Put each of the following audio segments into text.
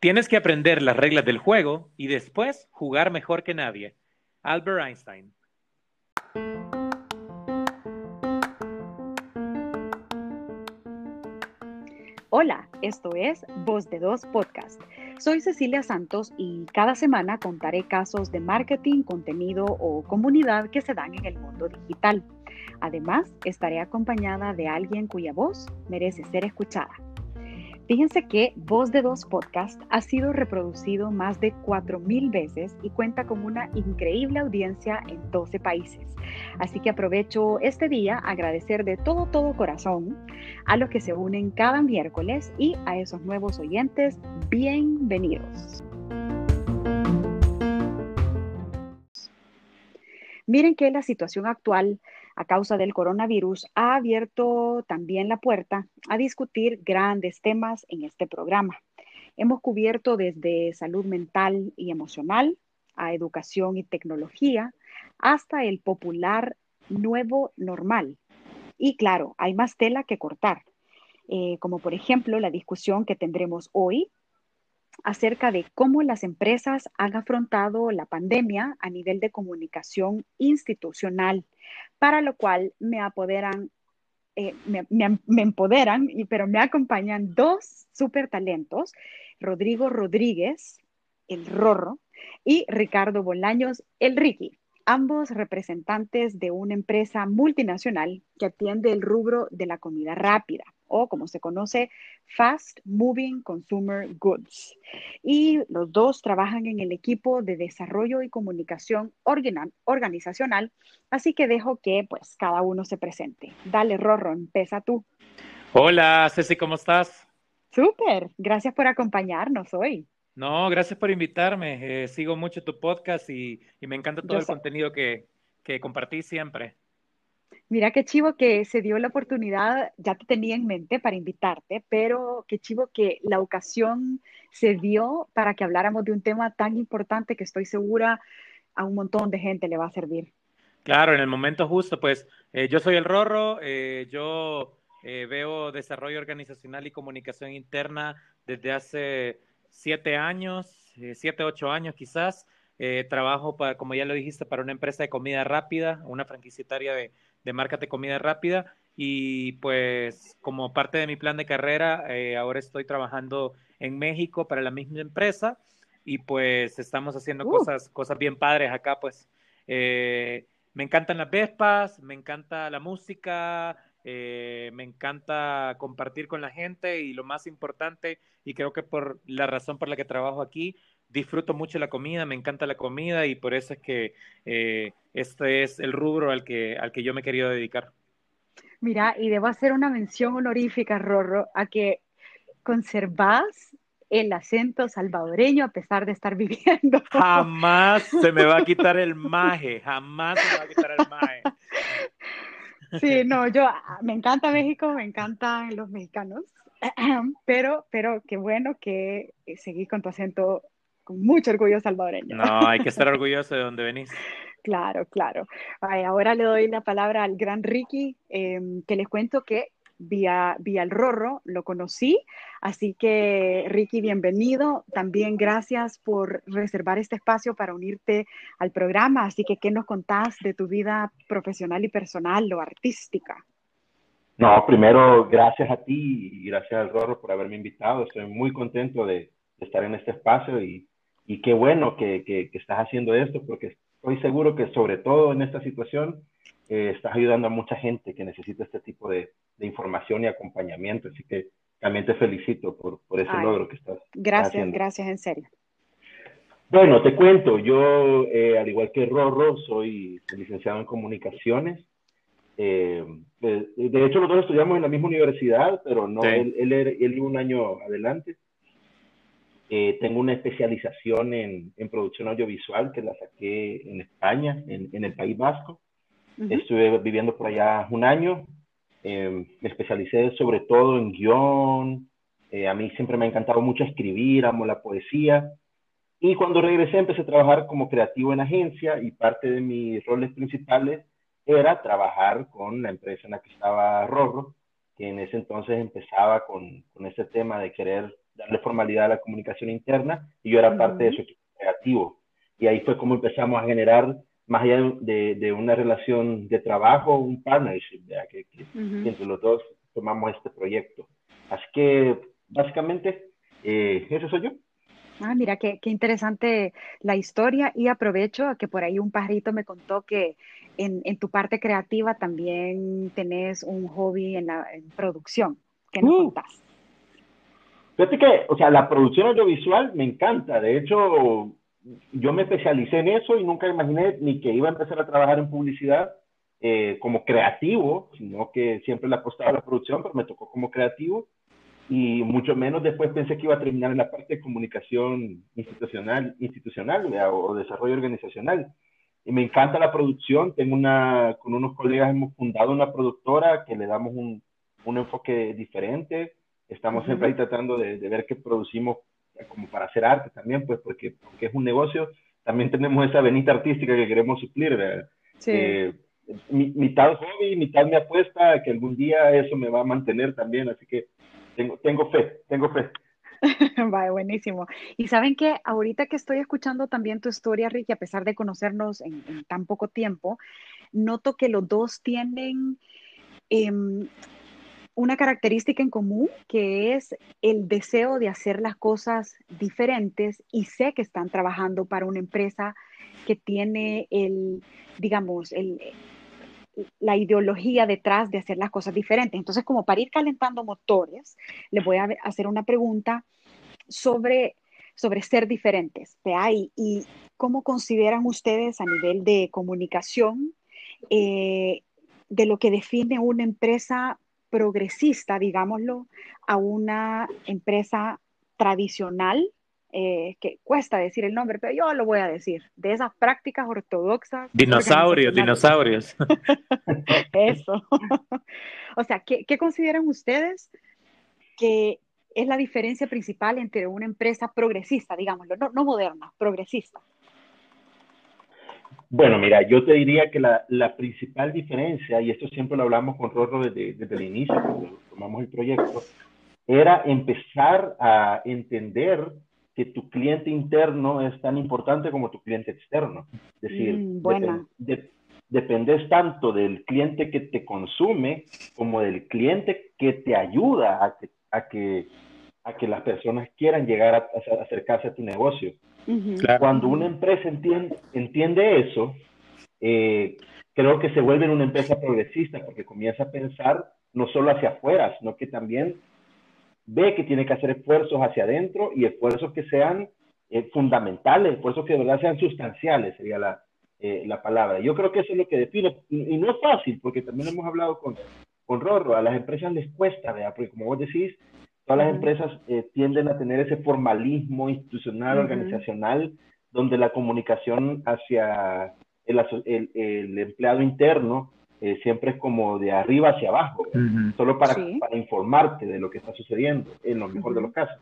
Tienes que aprender las reglas del juego y después jugar mejor que nadie. Albert Einstein. Hola, esto es Voz de Dos Podcast. Soy Cecilia Santos y cada semana contaré casos de marketing, contenido o comunidad que se dan en el mundo digital. Además, estaré acompañada de alguien cuya voz merece ser escuchada. Fíjense que Voz de Dos Podcast ha sido reproducido más de 4.000 veces y cuenta con una increíble audiencia en 12 países. Así que aprovecho este día a agradecer de todo, todo corazón a los que se unen cada miércoles y a esos nuevos oyentes, bienvenidos. Miren que la situación actual a causa del coronavirus ha abierto también la puerta a discutir grandes temas en este programa. Hemos cubierto desde salud mental y emocional a educación y tecnología hasta el popular nuevo normal. Y claro, hay más tela que cortar, eh, como por ejemplo la discusión que tendremos hoy acerca de cómo las empresas han afrontado la pandemia a nivel de comunicación institucional, para lo cual me apoderan, eh, me, empoderan, pero me acompañan dos super talentos, Rodrigo Rodríguez, el Rorro, y Ricardo Bolaños, el Ricky ambos representantes de una empresa multinacional que atiende el rubro de la comida rápida o como se conoce, Fast Moving Consumer Goods. Y los dos trabajan en el equipo de desarrollo y comunicación organizacional, así que dejo que pues cada uno se presente. Dale, Rorro, empieza tú. Hola, Ceci, ¿cómo estás? Súper, gracias por acompañarnos hoy. No, gracias por invitarme. Eh, sigo mucho tu podcast y, me encanta todo el contenido que, que compartís siempre. Mira qué chivo que se dio la oportunidad, ya te tenía en mente para invitarte, pero qué chivo que la ocasión se dio para que habláramos de un tema tan importante que estoy segura a un montón de gente le va a servir. Claro, en el momento justo, pues eh, yo soy el Rorro, eh, yo eh, veo desarrollo organizacional y comunicación interna desde hace siete años, siete, ocho años quizás. Trabajo, para, como ya lo dijiste, para una empresa de comida rápida, una franquiciataria de de Márcate Comida Rápida y pues como parte de mi plan de carrera, eh, ahora estoy trabajando en México para la misma empresa y pues estamos haciendo uh. cosas, cosas bien padres acá, pues eh, me encantan las Vespas, me encanta la música, eh, me encanta compartir con la gente y lo más importante, y creo que por la razón por la que trabajo aquí, disfruto mucho la comida, me encanta la comida y por eso es que eh, este es el rubro al que, al que yo me he querido dedicar. Mira, y debo hacer una mención honorífica, Rorro, a que conservas el acento salvadoreño a pesar de estar viviendo. Jamás se me va a quitar el maje, jamás se me va a quitar el maje. Sí, no, yo me encanta México, me encantan los mexicanos, pero, pero qué bueno que seguís con tu acento mucho orgullo salvadoreño. No, hay que estar orgulloso de donde venís. Claro, claro. ahora le doy la palabra al gran Ricky, em, que les cuento que vía, vía el Rorro lo conocí. Así que, Ricky, bienvenido. También gracias por reservar este espacio para unirte al programa. Así que, ¿qué nos contás de tu vida profesional y personal o artística? No, primero, gracias a ti y gracias al Rorro por haberme invitado. Estoy muy contento de estar en este espacio y y qué bueno que, que, estás haciendo esto, porque estoy seguro que sobre todo en esta situación eh, estás ayudando a mucha gente que necesita este tipo de, de, información y acompañamiento. Así que también te felicito por, por ese logro que estás, gracias, Gracias, en serio. Bueno, te cuento, yo, eh, al igual que Rorro, soy licenciado en comunicaciones. Eh, de, hecho, nosotros estudiamos en la misma universidad, pero no, él, él, él, iba un año adelante. Eh, tengo una especialización en, en, producción audiovisual que la saqué en España, en, en el País Vasco. Estuve viviendo por allá un año. Eh, me especialicé sobre todo en guion. Eh, a mí siempre me ha encantado mucho escribir, amo la poesía. Y cuando regresé empecé a trabajar como creativo en agencia y parte de mis roles principales era trabajar con la empresa en la que estaba Rorro, que en ese entonces empezaba con, con ese tema de querer darle formalidad a la comunicación interna y yo era parte de su equipo creativo. Y ahí fue como empezamos a generar, más allá de, una relación de trabajo, un partnership, que, entre los dos tomamos este proyecto. Así que básicamente eh, eso soy yo. Ah, mira, qué, qué, interesante la historia y aprovecho que por ahí un pajarito me contó que en, en tu parte creativa también tenés un hobby en la producción. ¿Qué nos uh. contás? Fíjate que, o sea, la producción audiovisual me encanta. De hecho, yo me especialicé en eso y nunca imaginé ni que iba a empezar a trabajar en publicidad eh, como creativo, sino que siempre le apostaba a la producción, pero me tocó como creativo y mucho menos después pensé que iba a terminar en la parte de comunicación institucional, institucional o desarrollo organizacional. Y me encanta la producción, tengo una, con unos colegas hemos fundado una productora que le damos un, un enfoque diferente, estamos siempre ahí tratando de, de, ver qué producimos como para hacer arte también, pues porque, porque es un negocio, también tenemos esa venita artística que queremos suplir, Sí. Eh, mitad hobby, mitad me apuesta que algún día eso me va a mantener también, así que tengo, tengo fe, tengo fe. Vale, buenísimo. Y saben que ahorita que estoy escuchando también tu historia, Ricky, a pesar de conocernos en, tan poco tiempo, noto que los dos tienen em, una característica en común, que es el deseo de hacer las cosas diferentes y sé que están trabajando para una empresa que tiene el, digamos, el, la ideología detrás de hacer las cosas diferentes. Entonces, como para ir calentando motores, les voy a hacer una pregunta sobre, sobre ser diferentes. Y, y cómo consideran ustedes a nivel de comunicación eh, de lo que define una empresa progresista, digámoslo, a una empresa tradicional eh, que cuesta decir el nombre, pero yo lo voy a decir, de esas prácticas ortodoxas. Dinosaurios, dinosaurios. Eso. o sea, ¿qué, consideran ustedes que es la diferencia principal entre una empresa progresista, digámoslo, no, no moderna, progresista? Bueno, mira, yo te diría que la, la, principal diferencia, y esto siempre lo hablamos con Rorro desde, desde el inicio, cuando tomamos el proyecto, era empezar a entender que tu cliente interno es tan importante como tu cliente externo. Es decir, mm, dependes tanto del cliente que te consume como del cliente que te ayuda a que, a que, a que las personas quieran llegar a, acercarse a tu negocio. Cuando una empresa entiende, entiende eso, eh, creo que se vuelve una empresa progresista porque comienza a pensar no solo hacia afuera, sino que también ve que tiene que hacer esfuerzos hacia adentro y esfuerzos que sean eh, fundamentales, esfuerzos que de verdad sean sustanciales, sería la, eh, la palabra. Yo creo que eso es lo que define, y, no es fácil, porque también hemos hablado con, con Rorro, a las empresas les cuesta, ¿verdad? porque como vos decís, todas las empresas eh, tienden a tener ese formalismo institucional, organizacional, donde la comunicación hacia el, el, el empleado interno eh, siempre es como de arriba hacia abajo, solo para, para, informarte de lo que está sucediendo, en lo mejor de los casos.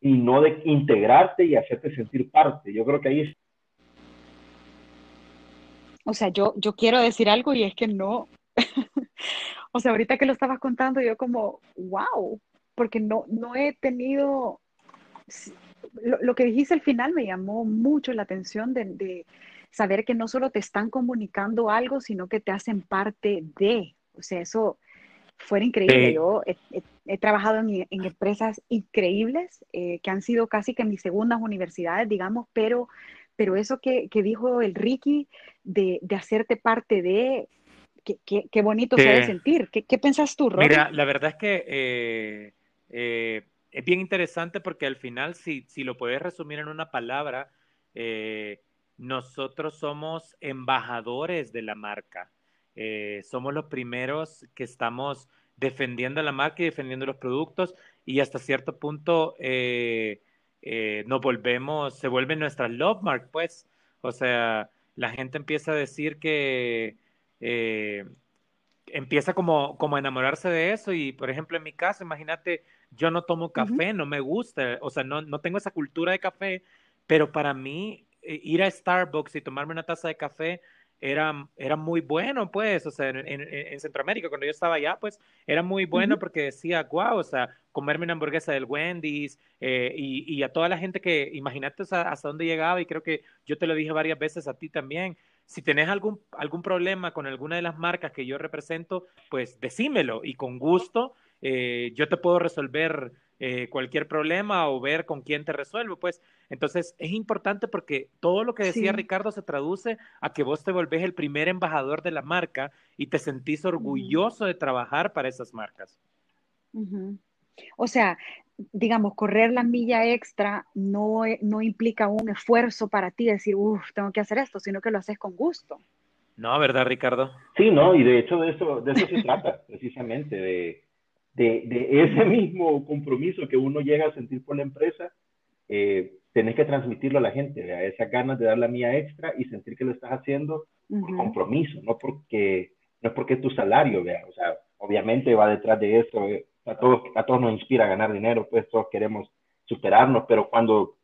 Y no de integrarte y hacerte sentir parte. Yo creo que ahí es... O sea, yo, yo quiero decir algo y es que no. o sea, ahorita que lo estabas contando, yo como, wow, porque no, no he tenido... Lo, lo que dijiste al final me llamó mucho la atención de, de saber que no solo te están comunicando algo, sino que te hacen parte de. O sea, eso fue increíble. Yo he, trabajado en, empresas increíbles eh, que han sido casi que mis segundas universidades, digamos, pero, pero eso que, que dijo el Ricky de, de hacerte parte de, qué, qué, bonito se debe sentir. ¿Qué, qué piensas tú, Rob? Mira, la verdad es que eh, eh, es bien interesante porque al final, si, si lo puedes resumir en una palabra, eh, nosotros somos embajadores de la marca. Eh, somos los primeros que estamos defendiendo la marca y defendiendo los productos y hasta cierto punto nos volvemos, se vuelve nuestra love mark, pues. O sea, la gente empieza a decir que empieza como, como a enamorarse de eso y, por ejemplo, en mi caso, imagínate, yo no tomo café, no me gusta, o sea, no, no tengo esa cultura de café, pero para mí eh, ir a Starbucks y tomarme una taza de café era, era muy bueno, pues, o sea, en, Centroamérica, cuando yo estaba allá, pues, era muy bueno porque decía, wow, o sea, comerme una hamburguesa del Wendy's eh, y, y, a toda la gente que, imagínate hasta dónde llegaba y creo que yo te lo dije varias veces a ti también, si tenés algún, algún problema con alguna de las marcas que yo represento, pues decímelo y con gusto eh, yo te puedo resolver eh, cualquier problema o ver con quién te resuelvo, pues. Entonces, es importante porque todo lo que decía Ricardo se traduce a que vos te volvés el primer embajador de la marca y te sentís orgulloso de trabajar para esas marcas. O sea, digamos, correr la milla extra no, e, no implica un esfuerzo para ti decir, uff, tengo que hacer esto, sino que lo haces con gusto. No, ¿verdad, Ricardo? Sí, no, y de hecho de eso, de eso se trata, precisamente, de, de, de, ese mismo compromiso que uno llega a sentir por la empresa, eh, tenés que transmitirlo a la gente, a esas ganas de dar la mía extra y sentir que lo estás haciendo por compromiso, no porque no es porque tu salario, vea, o sea, obviamente va detrás de eso, eh, a todos, a todos nos inspira a ganar dinero, pues todos queremos superarnos, pero cuando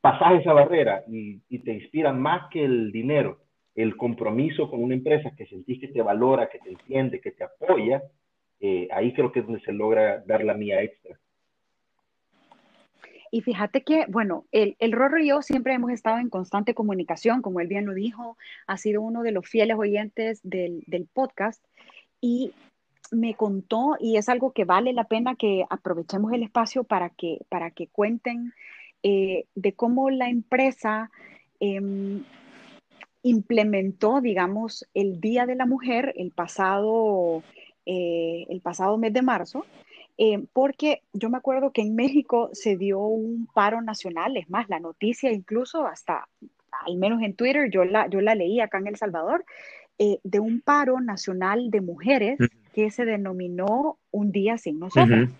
pasas esa barrera y, y te inspira más que el dinero, el compromiso con una empresa que sentís que te valora, que te entiende, que te apoya, eh, ahí creo que es donde se logra dar la mía extra. Y fíjate que, bueno, el, el Rorro y yo siempre hemos estado en constante comunicación, como él bien lo dijo, ha sido uno de los fieles oyentes del, del podcast y me contó, y es algo que vale la pena que aprovechemos el espacio para que, para que cuenten eh, de cómo la empresa em, implementó, digamos, el Día de la Mujer el pasado eh, el pasado mes de marzo, eh, porque yo me acuerdo que en México se dio un paro nacional, es más, la noticia incluso hasta, al menos en Twitter, yo la, yo la leí acá en El Salvador, eh, de un paro nacional de mujeres que se denominó Un Día Sin Nosotros.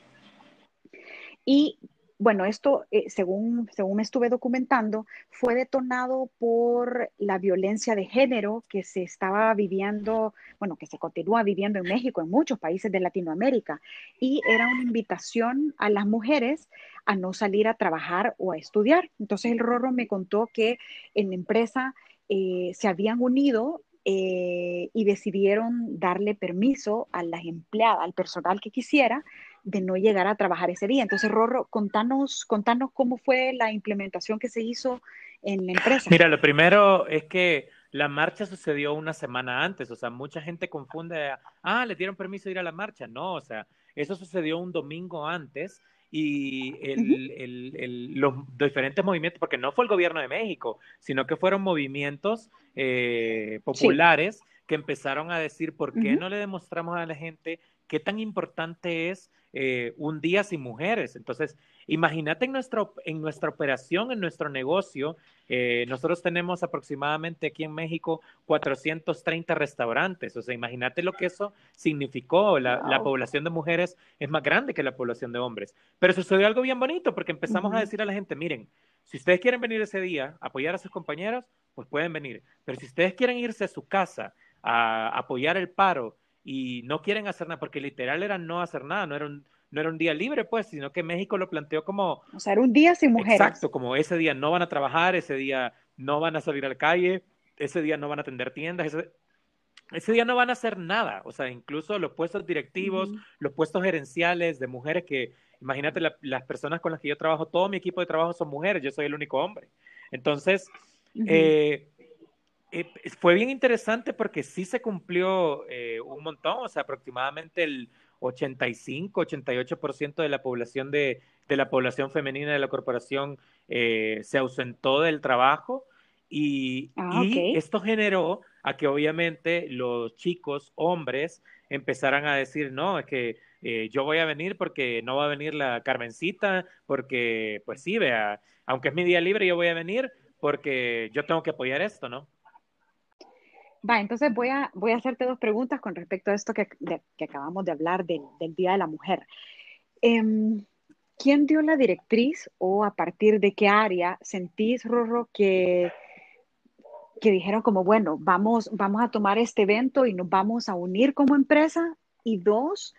Y bueno, esto, eh, según, según me estuve documentando, fue detonado por la violencia de género que se estaba viviendo, bueno, que se continúa viviendo en México, en muchos países de Latinoamérica, y era una invitación a las mujeres a no salir a trabajar o a estudiar. Entonces el Rorro me contó que en la empresa eh, se habían unido eh, y decidieron darle permiso a las empleadas, al personal que quisiera, de no llegar a trabajar ese día. Entonces, Rorro, contanos, contanos cómo fue la implementación que se hizo en la empresa. Mira, lo primero es que la marcha sucedió una semana antes, o sea, mucha gente confunde, ah, le dieron permiso de ir a la marcha. No, o sea, eso sucedió un domingo antes y el, el, el, los diferentes movimientos, porque no fue el gobierno de México, sino que fueron movimientos eh, populares que empezaron a decir, ¿por qué no le demostramos a la gente qué tan importante es eh, un día sin mujeres. Entonces, imagínate en, nuestro, en nuestra operación, en nuestro negocio, eh, nosotros tenemos aproximadamente aquí en México 430 restaurantes. O sea, imagínate lo que eso significó. La, población de mujeres es más grande que la población de hombres. Pero sucedió algo bien bonito porque empezamos a decir a la gente, miren, si ustedes quieren venir ese día, apoyar a sus compañeros, pues pueden venir. Pero si ustedes quieren irse a su casa a apoyar el paro, y no quieren hacer nada, porque literal era no hacer nada, no era un, no era un día libre, pues, sino que México lo planteó como... O sea, era un día sin mujeres. Exacto, como ese día no van a trabajar, ese día no van a salir a la calle, ese día no van a atender tiendas, ese, ese día no van a hacer nada, o sea, incluso los puestos directivos, los puestos gerenciales de mujeres que, imagínate, las personas con las que yo trabajo, todo mi equipo de trabajo son mujeres, yo soy el único hombre. Entonces, eh, eh, fue bien interesante porque sí se cumplió eh, un montón, o sea, aproximadamente el 85, 88% de la población de, de, la población femenina de la corporación eh, se ausentó del trabajo y, ah, y, esto generó a que obviamente los chicos, hombres, empezaran a decir, no, es que yo voy a venir porque no va a venir la Carmencita, porque pues sí, vea, aunque es mi día libre, yo voy a venir porque yo tengo que apoyar esto, ¿no? Va, entonces voy a, voy a hacerte dos preguntas con respecto a esto que, que acabamos de hablar del, del, Día de la Mujer. Em, ¿Quién dio la directriz o a partir de qué área sentís, Rorro, que, que dijeron como, bueno, vamos, vamos a tomar este evento y nos vamos a unir como empresa? Y dos,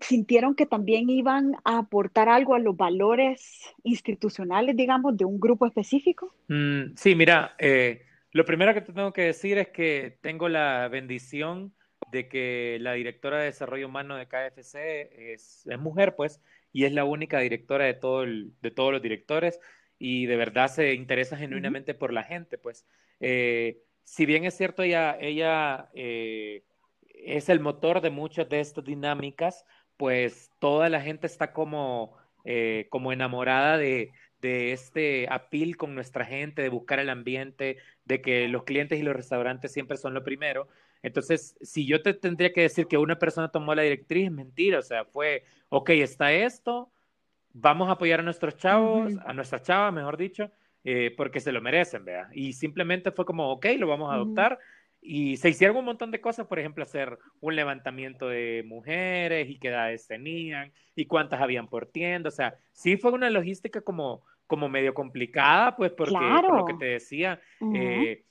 ¿sintieron que también iban a aportar algo a los valores institucionales, digamos, de un grupo específico? Mm, sí, mira, eh, Lo primero que te tengo que decir es que tengo la bendición de que la directora de desarrollo humano de KFC es, es mujer, pues, y es la única directora de, todo de todos los directores y de verdad se interesa genuinamente por la gente, pues. Eh, si bien es cierto, ella, ella eh, es el motor de muchas de estas dinámicas, pues toda la gente está como, eh, como enamorada de, de este apil con nuestra gente, de buscar el ambiente, de que los clientes y los restaurantes siempre son lo primero. Entonces, si yo te tendría que decir que una persona tomó la directriz, es mentira, o sea, fue, ok, está esto, vamos a apoyar a nuestros chavos, a nuestras chavas, mejor dicho, eh, porque se lo merecen, vea. Y simplemente fue como, ok, lo vamos a adoptar. Y se hicieron un montón de cosas, por ejemplo, hacer un levantamiento de mujeres y qué edades tenían y cuántas habían por tienda. O sea, sí fue una logística como como medio complicada, pues porque por lo que te decía, eh,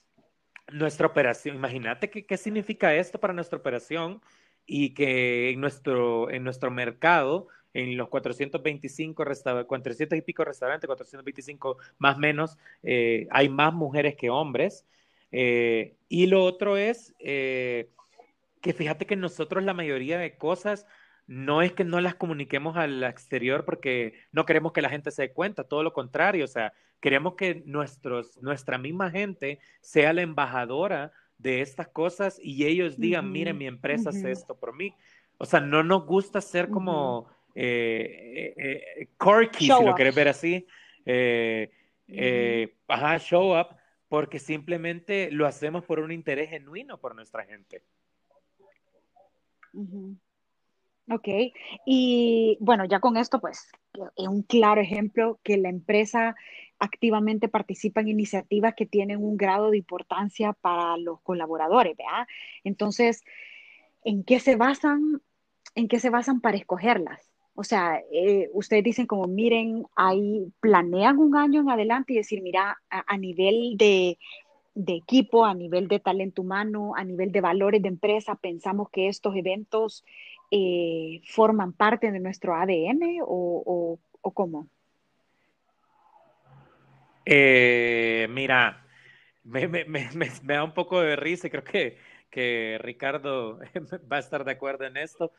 nuestra operación, imagínate qué significa esto para nuestra operación y que en nuestro, en nuestro mercado, en los 425 restaurantes, 400 y pico restaurantes, 425 más menos, eh, hay más mujeres que hombres. Eh, y lo otro es que fíjate que nosotros la mayoría de cosas no es que no las comuniquemos al exterior porque no queremos que la gente se dé cuenta, todo lo contrario, o sea, queremos que nuestros, nuestra misma gente sea la embajadora de estas cosas y ellos digan, miren, mi empresa hace esto por mí. O sea, no nos gusta ser como eh, eh, eh corky, si lo quieres ver así. Eh, ajá, show up, porque simplemente lo hacemos por un interés genuino por nuestra gente. Ok, y bueno, ya con esto, pues, es un claro ejemplo que la empresa activamente participa en iniciativas que tienen un grado de importancia para los colaboradores, ¿verdad? Entonces, ¿en qué se basan, en qué se basan para escogerlas? O sea, eh, ustedes dicen como, miren, ahí planean un año en adelante y decir, mira, a, nivel de equipo, a nivel de talento humano, a nivel de valores de empresa, pensamos que estos eventos eh, forman parte de nuestro ADN o, cómo? Eh, mira, me, da un poco de risa y creo que, que Ricardo va a estar de acuerdo en esto.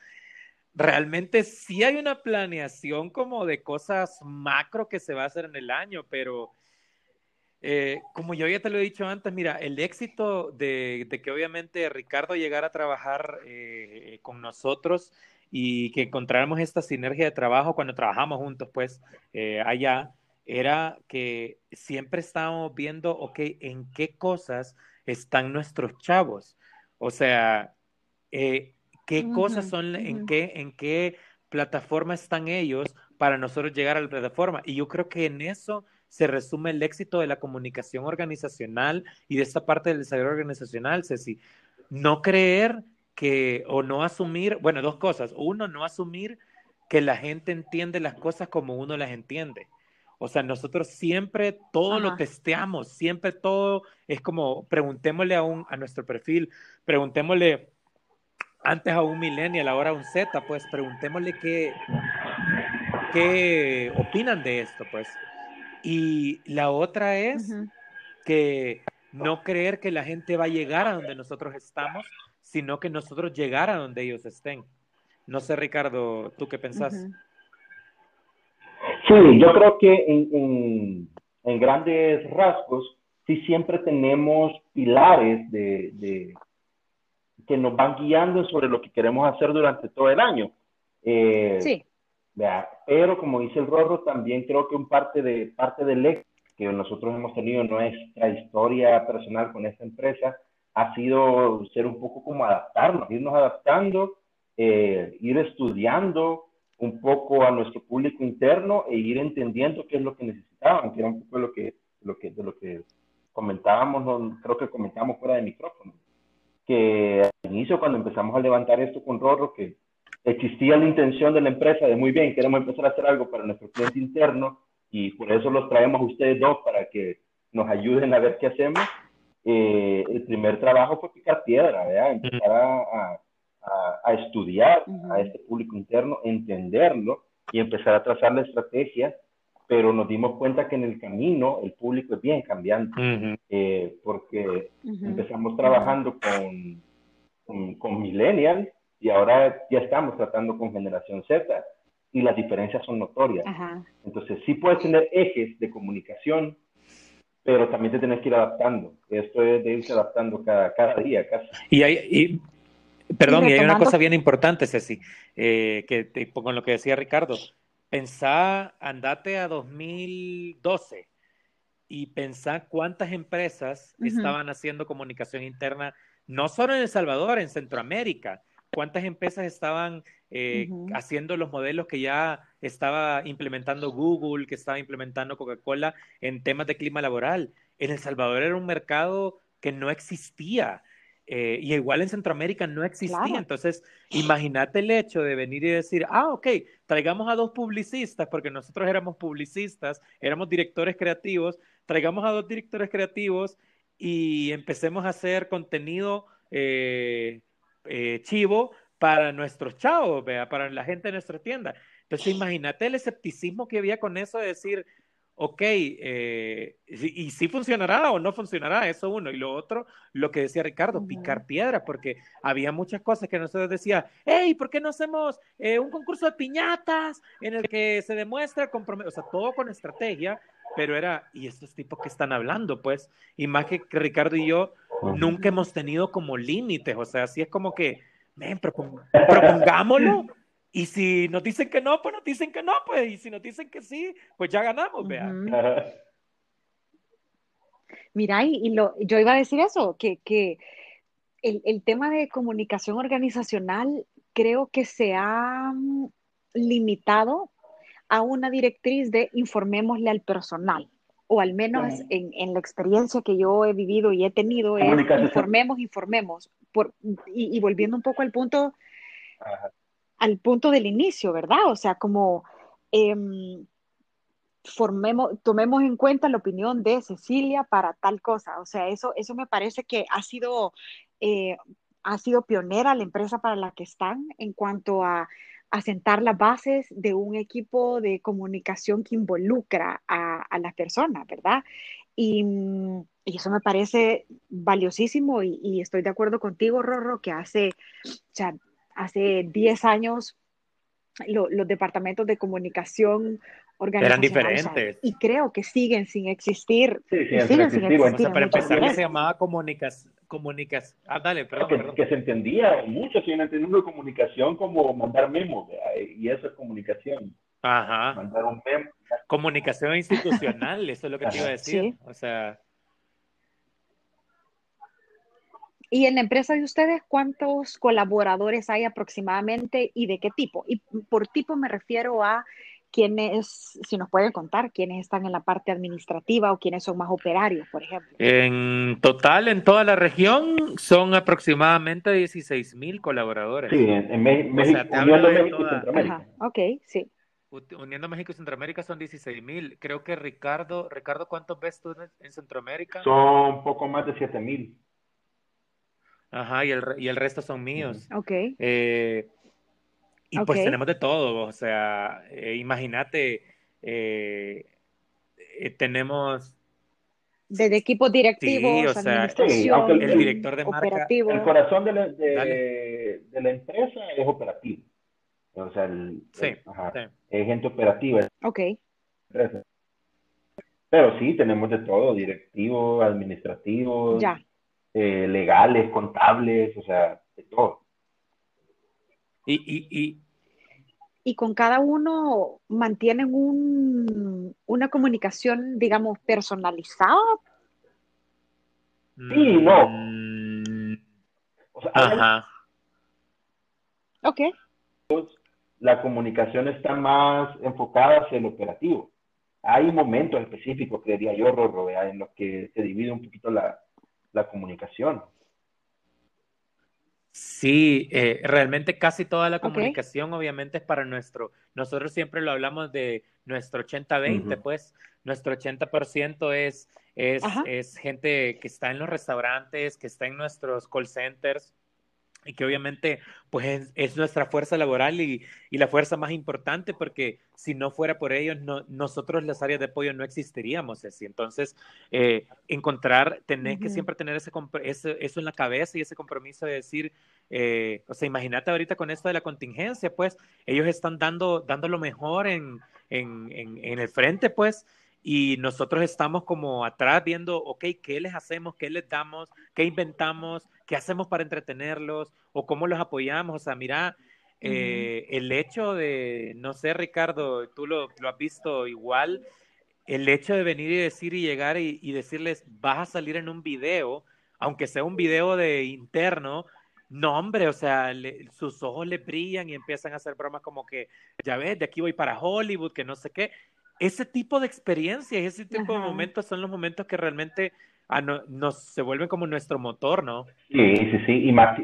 Realmente sí hay una planeación como de cosas macro que se va a hacer en el año, pero eh, como yo ya te lo he dicho antes, mira, el éxito de, que obviamente Ricardo llegara a trabajar eh, con nosotros y que encontráramos esta sinergia de trabajo cuando trabajamos juntos, pues eh, allá, era que siempre estábamos viendo, ok, en qué cosas están nuestros chavos. O sea, qué cosas son, en, qué, en qué plataforma están ellos para nosotros llegar a la plataforma. Y yo creo que en eso se resume el éxito de la comunicación organizacional y de esta parte del desarrollo organizacional, Ceci. No creer que, o no asumir, bueno, dos cosas. Uno, no asumir que la gente entiende las cosas como uno las entiende. O sea, nosotros siempre todo lo testeamos, siempre todo es como preguntémosle a, un, a nuestro perfil, preguntémosle antes a un millennial, ahora a un Z, pues preguntémosle qué, qué opinan de esto, pues. Y la otra es que no creer que la gente va a llegar a donde nosotros estamos, sino que nosotros llegar a donde ellos estén. No sé, Ricardo, ¿tú qué pensás? Sí, yo creo que en, en, grandes rasgos, sí siempre tenemos pilares de, de, que nos van guiando sobre lo que queremos hacer durante todo el año. Eh, sí. Pero como dice el Rorro, también creo que un parte, de, parte del éxito que nosotros hemos tenido en nuestra historia personal con esta empresa ha sido ser un poco como adaptarnos, irnos adaptando, eh, ir estudiando un poco a nuestro público interno e ir entendiendo qué es lo que necesitaban, que era un poco lo que, lo que, de lo que comentábamos, creo que comentábamos fuera de micrófono, que al inicio cuando empezamos a levantar esto con Rorro, que existía la intención de la empresa de muy bien, queremos empezar a hacer algo para nuestro cliente interno y por eso los traemos a ustedes dos para que nos ayuden a ver qué hacemos. Eh, el primer trabajo fue picar piedra, ¿verdad? empezar a, a, estudiar a este público interno, entenderlo y empezar a trazar la estrategia pero nos dimos cuenta que en el camino el público es bien cambiante, eh, porque empezamos trabajando con, con, millennials y ahora ya estamos tratando con generación Z y las diferencias son notorias. Entonces sí puedes tener ejes de comunicación, pero también te tienes que ir adaptando. Esto es de irse adaptando cada, cada día casi. Y hay, perdón, y, hay una cosa bien importante, Ceci, eh, que con lo que decía Ricardo Pensá, andate a 2012 y pensá cuántas empresas estaban haciendo comunicación interna, no solo en El Salvador, en Centroamérica, cuántas empresas estaban eh, haciendo los modelos que ya estaba implementando Google, que estaba implementando Coca-Cola en temas de clima laboral. En El Salvador era un mercado que no existía. Eh, y igual en Centroamérica no existía. Entonces, imagínate el hecho de venir y decir, ah, ok, traigamos a dos publicistas, porque nosotros éramos publicistas, éramos directores creativos, traigamos a dos directores creativos y empecemos a hacer contenido eh, eh, chivo para nuestros chavos, ¿vea? para la gente de nuestra tienda. Entonces, imagínate el escepticismo que había con eso de decir, ok, eh, y, si funcionará o no funcionará, eso uno. Y lo otro, lo que decía Ricardo, picar piedra, porque había muchas cosas que nosotros decía, hey, ¿por qué no hacemos eh, un concurso de piñatas en el que se demuestra compromiso? O sea, todo con estrategia, pero era, ¿y estos tipos que están hablando? Pues, y más que Ricardo y yo nunca hemos tenido como límites, o sea, así es como que, ven, propongámoslo. Y si nos dicen que no, pues nos dicen que no, pues. Y si nos dicen que sí, pues ya ganamos, vea. Mira, y, lo, yo iba a decir eso, que, que el, el, tema de comunicación organizacional creo que se ha mm, limitado a una directriz de informémosle al personal, o al menos en, en, la experiencia que yo he vivido y he tenido, es informemos, informemos. Por, y, y, volviendo un poco al punto al punto del inicio, ¿verdad? O sea, como em, formemos, tomemos en cuenta la opinión de Cecilia para tal cosa. O sea, eso, eso me parece que ha sido, eh, ha sido pionera la empresa para la que están en cuanto a, sentar las bases de un equipo de comunicación que involucra a, las personas, ¿verdad? Y, eso me parece valiosísimo y, y, estoy de acuerdo contigo, Rorro, que hace, o sea, hace 10 años los departamentos de comunicación eran diferentes. y creo que siguen sin existir. Sí, siguen, sin existir. para empezar, se llamaba comunicación. Comunicas... Ah, dale, perdón que, se entendía, muchos siguen entendiendo comunicación como mandar memos, y eso es comunicación. Ajá. Mandar un memo. Comunicación institucional, eso es lo que te iba a decir. O sea, Y en la empresa de ustedes, ¿cuántos colaboradores hay aproximadamente y de qué tipo? Y por tipo me refiero a quiénes, si nos pueden contar, quiénes están en la parte administrativa o quiénes son más operarios, por ejemplo. En total, en toda la región, son aproximadamente 16 mil colaboradores. Sí, en, México, México y Centroamérica. ok, sí. Uniendo México y Centroamérica son 16 mil. Creo que Ricardo, Ricardo, ¿cuántos ves tú en Centroamérica? Son poco más de 7 mil. Ajá, y el, y el resto son míos. Ok. Eh, y pues tenemos de todo, o sea, eh, imagínate, eh, tenemos... Desde equipos directivos, sí, o sea, el, el, director de marca, el corazón de la, de, de la, empresa es operativo. O sea, el, sí, ajá, es gente operativa. Ok. Pero sí, tenemos de todo, directivos, administrativos. Ya eh, legales, contables, o sea, de todo. Y, y, y, y con cada uno mantienen un, una comunicación, digamos, personalizada. Sí, no. Mm, o sea, Ajá. Ok. La comunicación está más enfocada hacia el operativo. Hay momentos específicos, creería yo, Rorro, en los que se divide un poquito la, la comunicación. Sí, eh, realmente casi toda la comunicación obviamente es para nuestro, nosotros siempre lo hablamos de nuestro 80-20, pues nuestro 80% es, es, es gente que está en los restaurantes, que está en nuestros call centers, y que obviamente pues es, nuestra fuerza laboral y, y, la fuerza más importante porque si no fuera por ellos, no, nosotros las áreas de apoyo no existiríamos así. Entonces, eh, encontrar, tener que siempre tener ese, eso en la cabeza y ese compromiso de decir, eh, o sea, imagínate ahorita con esto de la contingencia, pues ellos están dando, dando lo mejor en, en, en, en el frente, pues, y nosotros estamos como atrás viendo, ok, ¿qué les hacemos? ¿Qué les damos? ¿Qué inventamos? ¿Qué hacemos para entretenerlos? ¿O cómo los apoyamos? O sea, mira, eh, el hecho de, no sé, Ricardo, tú lo, lo, has visto igual, el hecho de venir y decir y llegar y, y decirles, vas a salir en un video, aunque sea un video de interno, no, hombre, o sea, sus ojos le brillan y empiezan a hacer bromas como que, ya ves, de aquí voy para Hollywood, que no sé qué ese tipo de experiencias, ese tipo de momentos son los momentos que realmente ah, nos se vuelven como nuestro motor, ¿no? Sí, sí, sí, y más.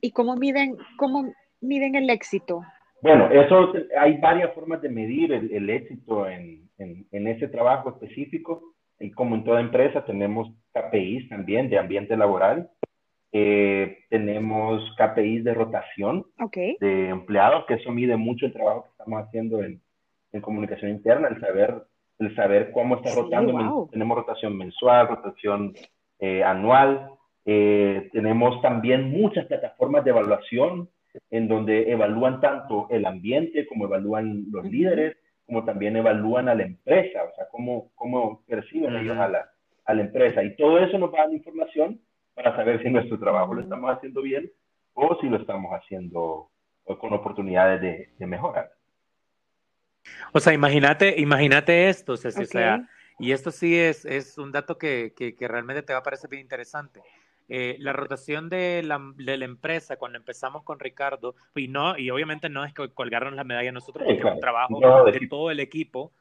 ¿Y cómo miden, cómo miden el éxito? Bueno, eso hay varias formas de medir el, éxito en, en, ese trabajo específico. Y como en toda empresa, tenemos KPIs también de ambiente laboral. Eh, tenemos KPIs de rotación de empleados, que eso mide mucho el trabajo que estamos haciendo en, en comunicación interna, el saber, el saber cómo está rotando. Tenemos rotación mensual, rotación eh, anual. Eh, tenemos también muchas plataformas de evaluación en donde evalúan tanto el ambiente como evalúan los líderes, como también evalúan a la empresa, o sea, cómo, cómo perciben ellos a la, a la empresa. Y todo eso nos va dando información para saber si nuestro trabajo lo estamos haciendo bien o si lo estamos haciendo con oportunidades de, de mejorar. O sea, imagínate, imagínate esto, o sea, y esto sí es, es un dato que, que, realmente te va a parecer bien interesante. Eh, la rotación de la, de la, empresa cuando empezamos con Ricardo, y no, y obviamente no es que colgaron la medalla nosotros, porque es un trabajo de todo el equipo.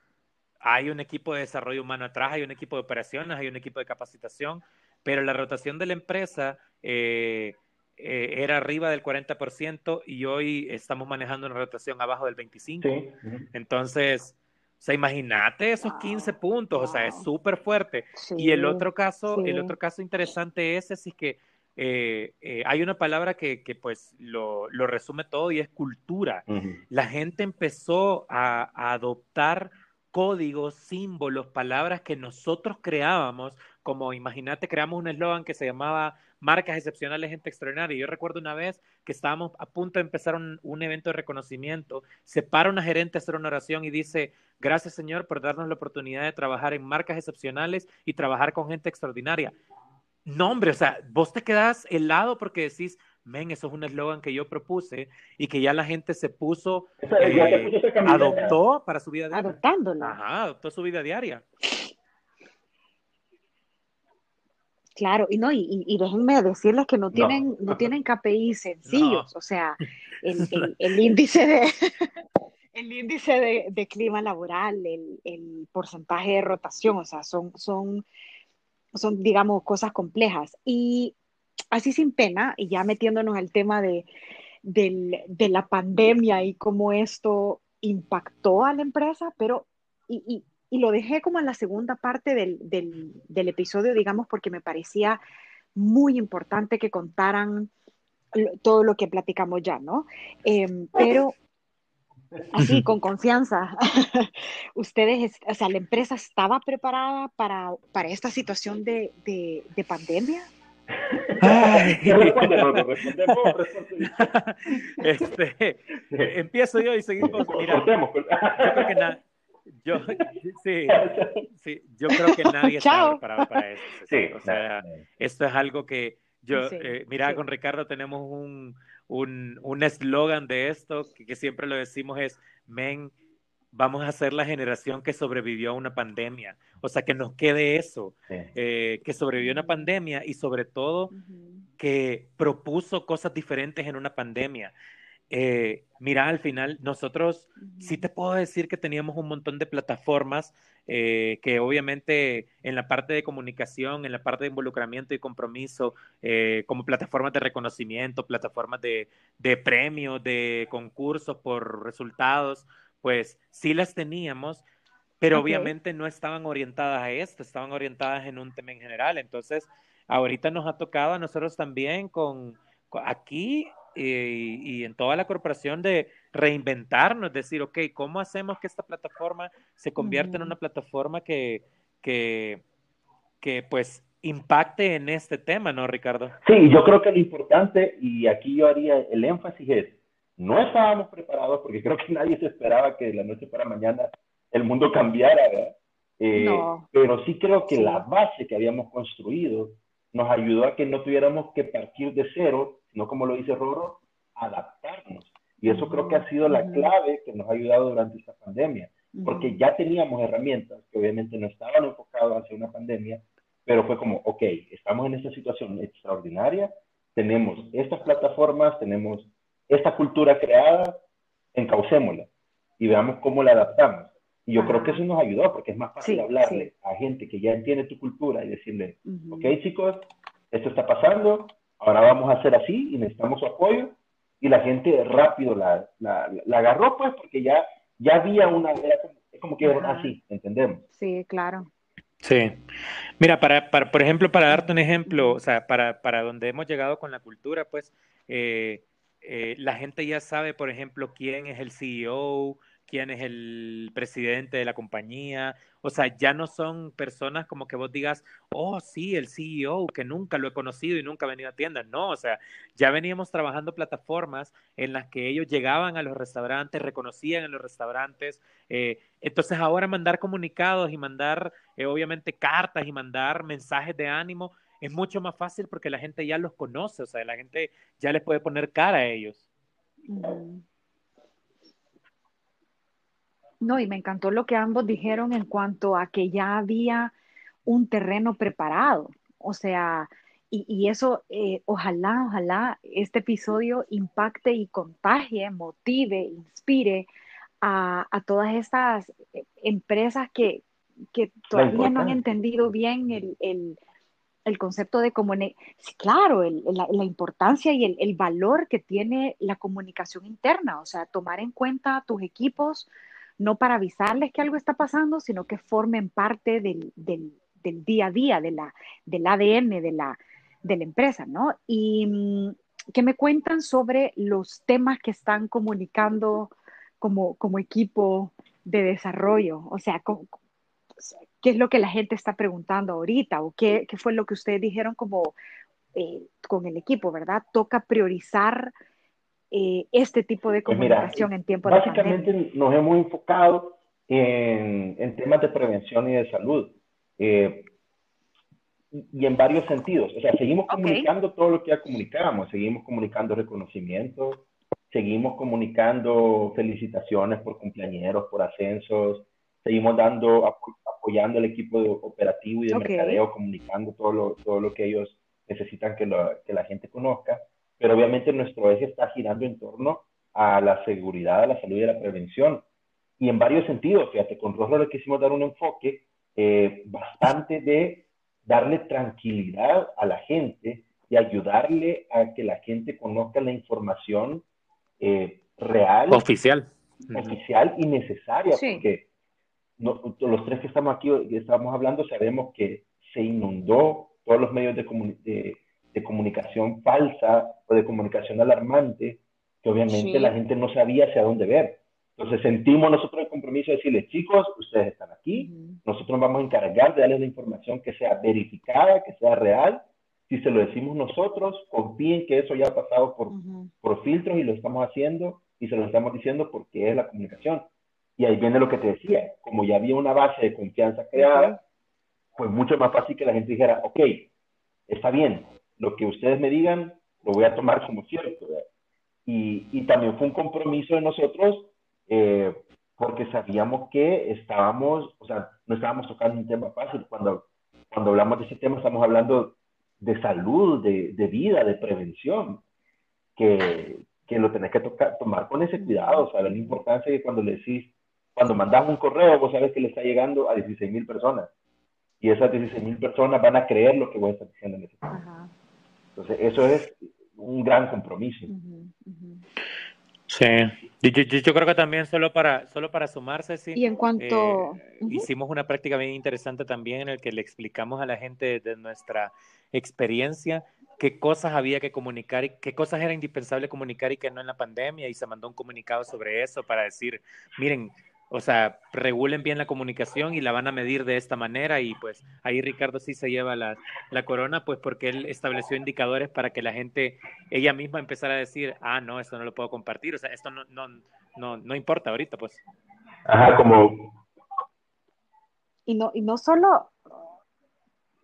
Hay un equipo de desarrollo humano atrás, hay un equipo de operaciones, hay un equipo de capacitación, pero la rotación de la empresa eh, eh, era arriba del 40% y hoy estamos manejando una rotación abajo del 25%. Entonces, o sea, imagínate esos 15 puntos, o sea, es súper fuerte. y el otro caso, el otro caso interesante es, es que eh, eh, hay una palabra que, que pues lo, lo, resume todo y es cultura. La gente empezó a, a adoptar códigos, símbolos, palabras que nosotros creábamos, como imagínate, creamos un eslogan que se llamaba marcas excepcionales, gente extraordinaria. Yo recuerdo una vez que estábamos a punto de empezar un, evento de reconocimiento, se para una gerente a hacer una oración y dice, gracias Señor por darnos la oportunidad de trabajar en marcas excepcionales y trabajar con gente extraordinaria. No, hombre, o sea, vos te quedás helado porque decís, men, eso es un eslogan que yo propuse y que ya la gente se puso, eh, adoptó para su vida diaria. Adoptándolo. Ajá, adoptó su vida diaria. Claro, y no, y, y, déjenme decirles que no tienen, no, tienen KPI sencillos, o sea, el, el, índice de el índice de, clima laboral, el, el, porcentaje de rotación, o sea, son, son, son, digamos, cosas complejas. Y así sin pena, y ya metiéndonos al tema de, de la pandemia y cómo esto impactó a la empresa, pero, y, y lo dejé como en la segunda parte del, del, episodio, digamos, porque me parecía muy importante que contaran todo lo que platicamos ya, ¿no? Em, pero así, con confianza, ustedes, o sea, la empresa estaba preparada para, para esta situación de, de, pandemia. este, empiezo yo y seguimos. Mira, yo creo que nada yo, sí, sí, yo creo que nadie está preparado para eso. o sea, esto es algo que yo, eh, mira, con Ricardo tenemos un un eslogan de esto que, siempre lo decimos es, men, vamos a ser la generación que sobrevivió a una pandemia. O sea, que nos quede eso, eh, que sobrevivió a una pandemia y sobre todo que propuso cosas diferentes en una pandemia. Eh, mira, al final nosotros sí te puedo decir que teníamos un montón de plataformas eh, que obviamente en la parte de comunicación, en la parte de involucramiento y compromiso, eh, como plataformas de reconocimiento, plataformas de, de premios, de concursos por resultados, pues sí las teníamos, pero obviamente no estaban orientadas a esto, estaban orientadas en un tema en general. Entonces, ahorita nos ha tocado a nosotros también con, aquí y, en toda la corporación de reinventarnos, decir, ok, ¿cómo hacemos que esta plataforma se convierta en una plataforma que, que, que pues impacte en este tema, ¿no, Ricardo? Sí, yo creo que lo importante, y aquí yo haría el énfasis es, no estábamos preparados porque creo que nadie se esperaba que de la noche para mañana el mundo cambiara, ¿verdad? Eh, pero sí creo que la base que habíamos construido nos ayudó a que no tuviéramos que partir de cero, sino como lo dice Roro, adaptarnos. Y eso creo que ha sido la clave que nos ha ayudado durante esta pandemia, porque ya teníamos herramientas que obviamente no estaban enfocadas hacia una pandemia, pero fue como, ok, estamos en esta situación extraordinaria, tenemos estas plataformas, tenemos esta cultura creada, encaucémosla y veamos cómo la adaptamos. Y yo creo que eso nos ayudó, porque es más fácil hablarle a gente que ya entiende tu cultura y decirle, ok chicos, esto está pasando, ahora vamos a hacer así y necesitamos su apoyo. Y la gente rápido la, la, la agarró, pues, porque ya, ya había una, es como que así, entendemos. Sí, claro. Sí. Mira, para, para, por ejemplo, para darte un ejemplo, o sea, para, para donde hemos llegado con la cultura, pues eh, eh, la gente ya sabe, por ejemplo, quién es el CEO, quién es el presidente de la compañía. O sea, ya no son personas como que vos digas, oh, sí, el CEO, que nunca lo he conocido y nunca ha venido a tiendas. No, o sea, ya veníamos trabajando plataformas en las que ellos llegaban a los restaurantes, reconocían en los restaurantes. Eh, entonces, ahora mandar comunicados y mandar, eh, obviamente, cartas y mandar mensajes de ánimo es mucho más fácil porque la gente ya los conoce, o sea, la gente ya les puede poner cara a ellos. No, y me encantó lo que ambos dijeron en cuanto a que ya había un terreno preparado. O sea, y, eso, eh, ojalá, ojalá este episodio impacte y contagie, motive, inspire a, todas estas eh, empresas que, todavía no han entendido bien el, concepto de comunicación. Claro, la, importancia y el, valor que tiene la comunicación interna, o sea, tomar en cuenta tus equipos, no para avisarles que algo está pasando, sino que formen parte del, día a día, de la, del ADN de la, de la empresa, ¿no? Y mm, que me cuentan sobre los temas que están comunicando como, como equipo de desarrollo, o sea, qué es lo que la gente está preguntando ahorita o qué, fue lo que ustedes dijeron como eh, con el equipo, ¿verdad? Toca priorizar eh, este tipo de pues comunicación en tiempo de Básicamente nos hemos enfocado en, temas de prevención y de salud. Eh, y en varios sentidos. O sea, seguimos comunicando todo lo que ya comunicábamos, seguimos comunicando reconocimientos, seguimos comunicando felicitaciones por cumpleañeros, por ascensos, seguimos dando, apoyando al equipo de operativo y de mercadeo, comunicando todo lo, todo lo que ellos necesitan que, que la gente conozca pero obviamente nuestro eje está girando en torno a la seguridad, a la salud y a la prevención. Y en varios sentidos, fíjate, con Roslo le quisimos dar un enfoque eh, bastante de darle tranquilidad a la gente y ayudarle a que la gente conozca la información eh, real. Oficial. Oficial y necesaria, porque los tres que estamos aquí, que estamos hablando, sabemos que se inundó todos los medios de, de de comunicación falsa o de comunicación alarmante, que obviamente la gente no sabía hacia dónde ver. Entonces sentimos nosotros el compromiso de decirles, chicos, ustedes están aquí, nosotros nos vamos a encargar de darles la información que sea verificada, que sea real. Si se lo decimos nosotros, confíen que eso ya ha pasado por, por filtros y lo estamos haciendo y se lo estamos diciendo porque es la comunicación. Y ahí viene lo que te decía, como ya había una base de confianza creada, pues mucho más fácil que la gente dijera, ok, está bien, lo que ustedes me digan lo voy a tomar como cierto. Y, y, también fue un compromiso de nosotros eh, porque sabíamos que estábamos, o sea, no estábamos tocando un tema fácil. Cuando, cuando hablamos de ese tema estamos hablando de salud, de, de vida, de prevención, que, que lo tenés que tocar, tomar con ese cuidado, o sea, la importancia de que cuando le decís, cuando mandas un correo, vos sabes que le está llegando a 16 mil personas. Y esas 16 mil personas van a creer lo que vos estás diciendo en ese Ajá. Entonces, eso es un gran compromiso. Sí. Yo, creo que también solo para, solo para sumarse, sí. Y en cuanto... Eh, hicimos una práctica bien interesante también en el que le explicamos a la gente de nuestra experiencia qué cosas había que comunicar y qué cosas era indispensable comunicar y qué no en la pandemia y se mandó un comunicado sobre eso para decir, miren, o sea, regulen bien la comunicación y la van a medir de esta manera y pues ahí Ricardo sí se lleva la, la, corona pues porque él estableció indicadores para que la gente ella misma empezara a decir, ah, no, esto no lo puedo compartir, o sea, esto no, no, no, no importa ahorita pues. Ajá, como... Y no, y no solo,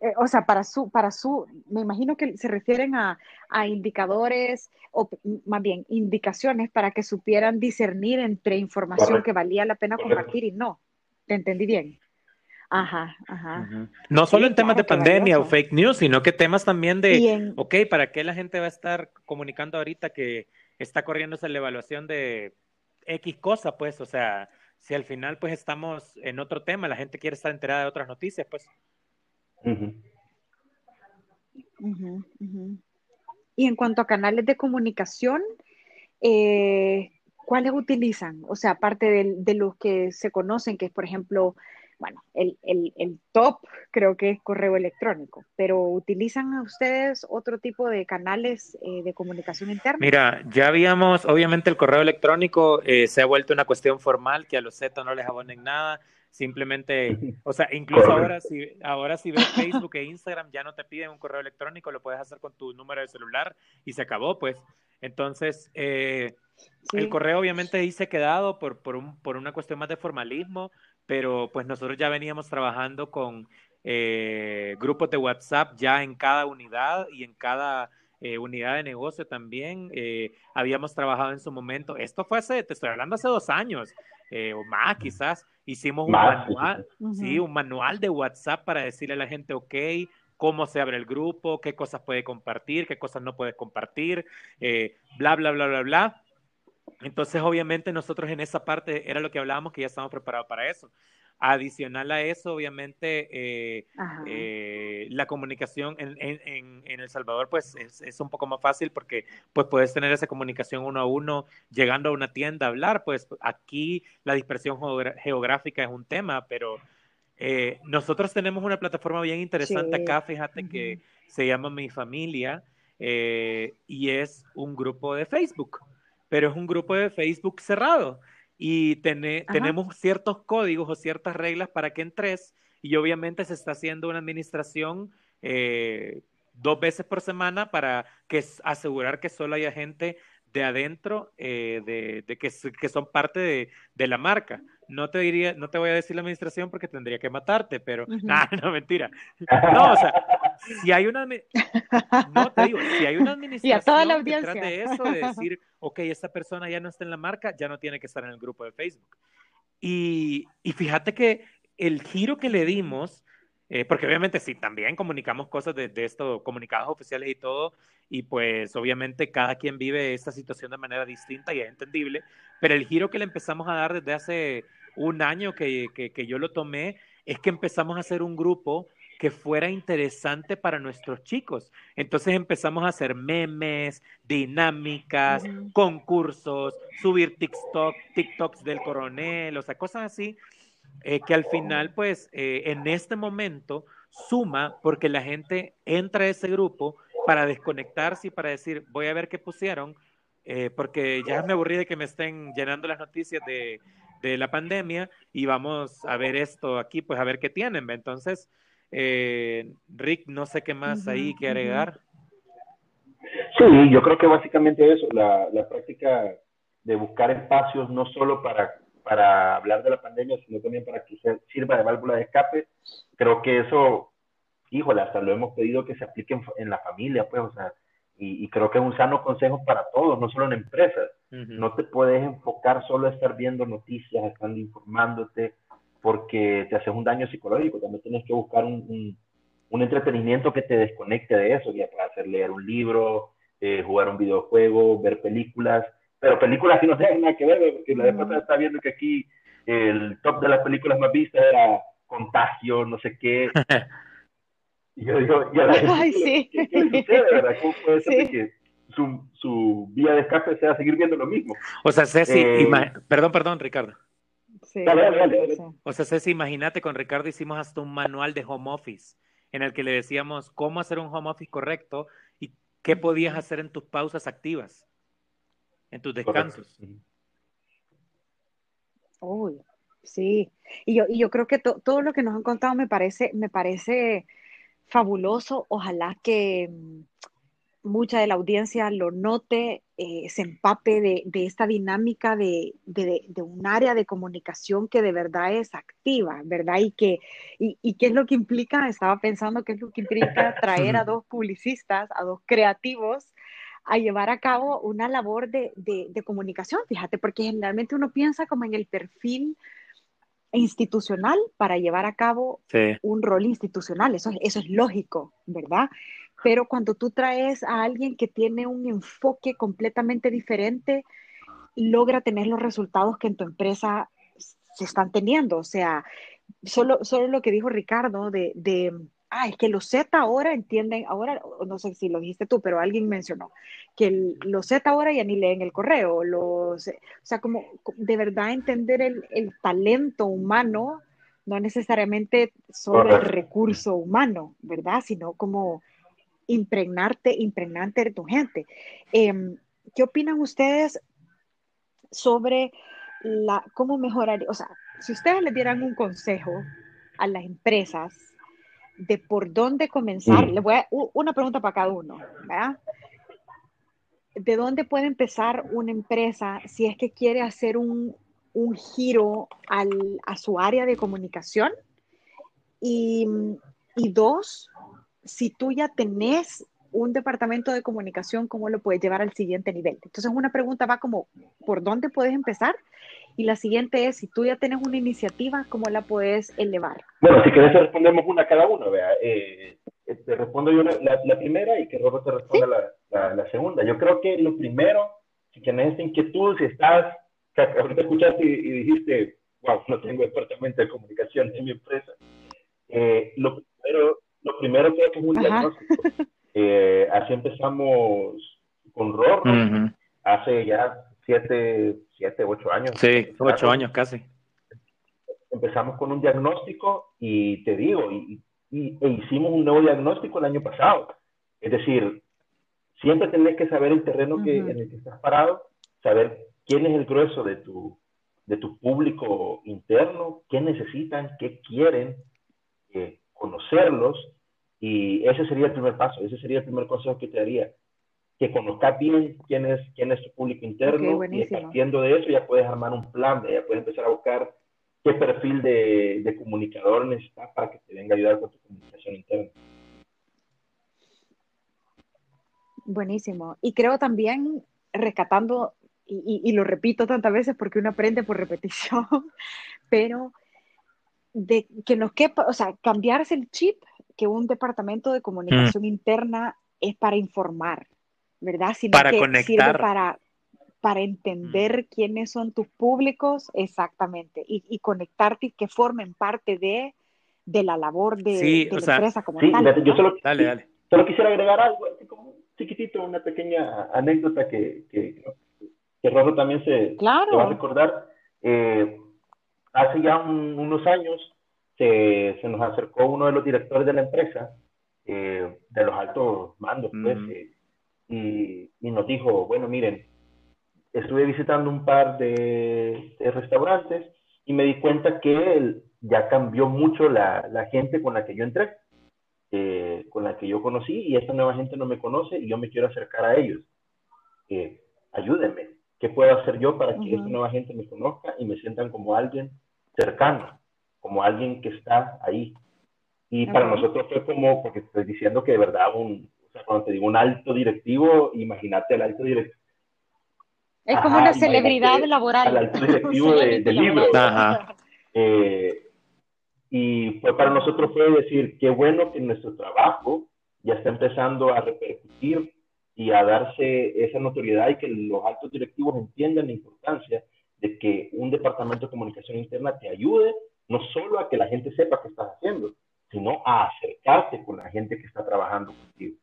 eh, o sea, para su, para su, me imagino que se refieren a, indicadores o más bien indicaciones para que supieran discernir entre información que valía la pena compartir y no. ¿Te entendí bien? Ajá, ajá. No solo en temas de pandemia o fake news, sino que temas también de, ok, ¿para qué la gente va a estar comunicando ahorita que está corriéndose la evaluación de X cosa, pues? O sea, si al final pues estamos en otro tema, la gente quiere estar enterada de otras noticias, pues. Y en cuanto a canales de comunicación, eh, ¿cuáles utilizan? O sea, aparte de, de, los que se conocen, que es, por ejemplo, bueno, el, top creo que es correo electrónico, pero ¿utilizan ustedes otro tipo de canales eh, de comunicación interna? Mira, ya habíamos, obviamente el correo electrónico eh, se ha vuelto una cuestión formal que a los Z no les abonen nada Simplemente, o sea, incluso ahora si, ahora si ves Facebook e Instagram ya no te piden un correo electrónico, lo puedes hacer con tu número de celular y se acabó, pues. Entonces, eh, el correo obviamente ahí se ha quedado por, por, un, por una cuestión más de formalismo, pero pues nosotros ya veníamos trabajando con eh, grupos de WhatsApp ya en cada unidad y en cada eh, unidad de negocio también. habíamos trabajado en su momento, esto fue hace, te estoy hablando hace dos años o más quizás, Hicimos un manual, sí, un manual de WhatsApp para decirle a la gente, ok, cómo se abre el grupo, qué cosas puede compartir, qué cosas no puede compartir, eh, bla, bla, bla, bla, bla. Entonces, obviamente, nosotros en esa parte era lo que hablábamos, que ya estamos preparados para eso. Adicional a eso, obviamente, eh, eh, la comunicación en, en, en, El Salvador, pues es, es, un poco más fácil porque pues puedes tener esa comunicación uno a uno llegando a una tienda a hablar, pues aquí la dispersión geográfica es un tema, pero eh, nosotros tenemos una plataforma bien interesante acá, fíjate que se llama Mi Familia y es un grupo de Facebook, pero es un grupo de Facebook cerrado y tenemos ciertos códigos o ciertas reglas para que entres y obviamente se está haciendo una administración eh, dos veces por semana para que asegurar que solo haya gente de adentro eh, de, que, que, son parte de, de, la marca. No te diría, no te voy a decir la administración porque tendría que matarte, pero no, mentira. No, o sea, si hay una no te digo, si hay una administración detrás de eso, de decir, ok, esta persona ya no está en la marca, ya no tiene que estar en el grupo de Facebook. Y, y fíjate que el giro que le dimos eh, porque obviamente sí, también comunicamos cosas de, de, esto, comunicados oficiales y todo, y pues obviamente cada quien vive esta situación de manera distinta y es entendible, pero el giro que le empezamos a dar desde hace un año que, que, que yo lo tomé es que empezamos a hacer un grupo que fuera interesante para nuestros chicos. Entonces empezamos a hacer memes, dinámicas, concursos, subir TikTok, TikToks del coronel, o sea, cosas así eh, que al final, pues, eh, en este momento suma porque la gente entra a ese grupo para desconectarse y para decir, voy a ver qué pusieron, eh, porque ya me aburrí de que me estén llenando las noticias de, de, la pandemia y vamos a ver esto aquí, pues a ver qué tienen. Entonces, Rick, no sé qué más ahí que agregar. Sí, yo creo que básicamente eso, la, la práctica de buscar espacios no solo para para hablar de la pandemia, sino también para que sirva de válvula de escape. Creo que eso, híjole, hasta lo hemos pedido que se aplique en, la familia, pues, o sea, y, creo que es un sano consejo para todos, no solo en empresas. No te puedes enfocar solo a estar viendo noticias, estando informándote, porque te haces un daño psicológico. También tienes que buscar un, un, entretenimiento que te desconecte de eso, ya puede hacer leer un libro, eh, jugar un videojuego, ver películas pero películas que no tienen nada que ver, porque la después está viendo que aquí el top de las películas más vistas era Contagio, no sé qué. Y yo digo, ¿y a la gente, Ay, sí. ¿qué, sucede, verdad? ¿Cómo puede ser que su, su, vía de escape sea seguir viendo lo mismo. O sea, Ceci, eh, perdón, perdón, Ricardo. Sí, dale, dale, dale, O sea, Ceci, imagínate, con Ricardo hicimos hasta un manual de home office en el que le decíamos cómo hacer un home office correcto y qué podías hacer en tus pausas activas, en tus descansos. Uy, sí. Y yo, y yo creo que todo lo que nos han contado me parece, me parece fabuloso. Ojalá que mucha de la audiencia lo note, eh, se empape de, esta dinámica de, un área de comunicación que de verdad es activa, ¿verdad? Y que, y, qué es lo que implica, estaba pensando qué es lo que implica traer a dos publicistas, a dos creativos, a llevar a cabo una labor de, comunicación, fíjate, porque generalmente uno piensa como en el perfil institucional para llevar a cabo un rol institucional, eso, eso es lógico, ¿verdad? Pero cuando tú traes a alguien que tiene un enfoque completamente diferente, logra tener los resultados que en tu empresa se están teniendo. O sea, solo, solo lo que dijo Ricardo de, de ah, es que los Z ahora entienden, ahora, no sé si lo dijiste tú, pero alguien mencionó que los Z ahora ya ni leen el correo, los, o sea, como de verdad entender el, el talento humano, no necesariamente solo el recurso humano, ¿verdad? Sino como impregnarte, impregnante de tu gente. Em, ¿Qué opinan ustedes sobre la, cómo mejorar? O sea, si ustedes le dieran un consejo a las empresas de por dónde comenzar, le voy a, una pregunta para cada uno, ¿verdad? ¿De dónde puede empezar una empresa si es que quiere hacer un, un giro al, a su área de comunicación? Y, y dos, si tú ya tenés un departamento de comunicación, ¿cómo lo puedes llevar al siguiente nivel? Entonces, una pregunta va como, ¿por dónde puedes empezar? Y la siguiente es, si tú ya tienes una iniciativa, ¿cómo la puedes elevar? Bueno, si querés respondemos una a cada uno, vea. Eh, te respondo yo la, primera y que Robo te responda la, segunda. Yo creo que lo primero, si tienes esta inquietud, si estás, ahorita escuchaste y, dijiste, wow, no tengo departamento de comunicación en mi empresa, eh, lo primero lo primero que es un diagnóstico. Eh, así empezamos con ROR, hace ya siete, siete, ocho años. Sí, ocho años casi. Empezamos con un diagnóstico y te digo, y, e hicimos un nuevo diagnóstico el año pasado. Es decir, siempre tenés que saber el terreno que, en el que estás parado, saber quién es el grueso de tu, de tu público interno, qué necesitan, qué quieren, eh, conocerlos y ese sería el primer paso, ese sería el primer consejo que te daría, que conozcas bien quién es, quién es tu público interno y partiendo de eso ya puedes armar un plan, ya puedes empezar a buscar qué perfil de, de comunicador necesitas para que te venga a ayudar con tu comunicación interna. Buenísimo. Y creo también, rescatando, y, y, lo repito tantas veces porque uno aprende por repetición, pero de que nos quepa, o sea, cambiarse el chip que un departamento de comunicación mm. interna es para informar, ¿verdad? Sino para que conectar. para, para entender mm. quiénes son tus públicos, exactamente, y, conectarte y que formen parte de, de la labor de, la empresa como tal. Yo solo, dale, dale. solo quisiera agregar algo, así como chiquitito, una pequeña anécdota que, que, que también se, va a recordar. Eh, hace ya unos años se, se, nos acercó uno de los directores de la empresa, eh, de los altos mandos, pues, eh, y, y, nos dijo, bueno, miren, estuve visitando un par de, restaurantes y me di cuenta que ya cambió mucho la, la, gente con la que yo entré, eh, con la que yo conocí, y esta nueva gente no me conoce y yo me quiero acercar a ellos. ayúdenme, ¿qué puedo hacer yo para que esta nueva gente me conozca y me sientan como alguien cercano, como alguien que está ahí. Y para nosotros fue como, porque estoy diciendo que de verdad, un, o sea, cuando te digo un alto directivo, imagínate al alto directivo. Es como una celebridad laboral. Al alto directivo de, de libros. Eh, y pues para nosotros fue decir, qué bueno que nuestro trabajo ya está empezando a repercutir y a darse esa notoriedad y que los altos directivos entiendan la importancia de que un departamento de comunicación interna te ayude no solo a que la gente sepa qué estás haciendo, sino a acercarte con la gente que está trabajando contigo.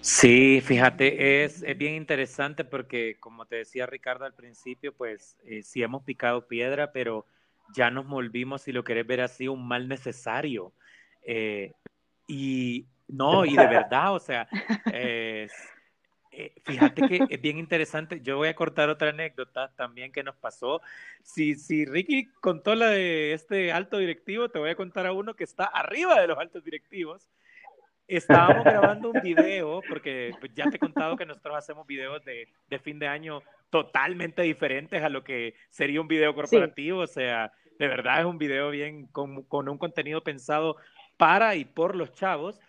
Sí, fíjate, es, es, bien interesante porque, como te decía Ricardo al principio, pues eh, sí hemos picado piedra, pero ya nos volvimos, si lo querés ver así, un mal necesario. Eh, y no, y de verdad, o sea, eh, fíjate que es bien interesante. Yo voy a cortar otra anécdota también que nos pasó. Si, si Ricky contó la de este alto directivo, te voy a contar a uno que está arriba de los altos directivos estábamos grabando un video, porque pues, ya te he contado que nosotros hacemos videos de, de fin de año totalmente diferentes a lo que sería un video corporativo, o sea, de verdad es un video bien con, con, un contenido pensado para y por los chavos.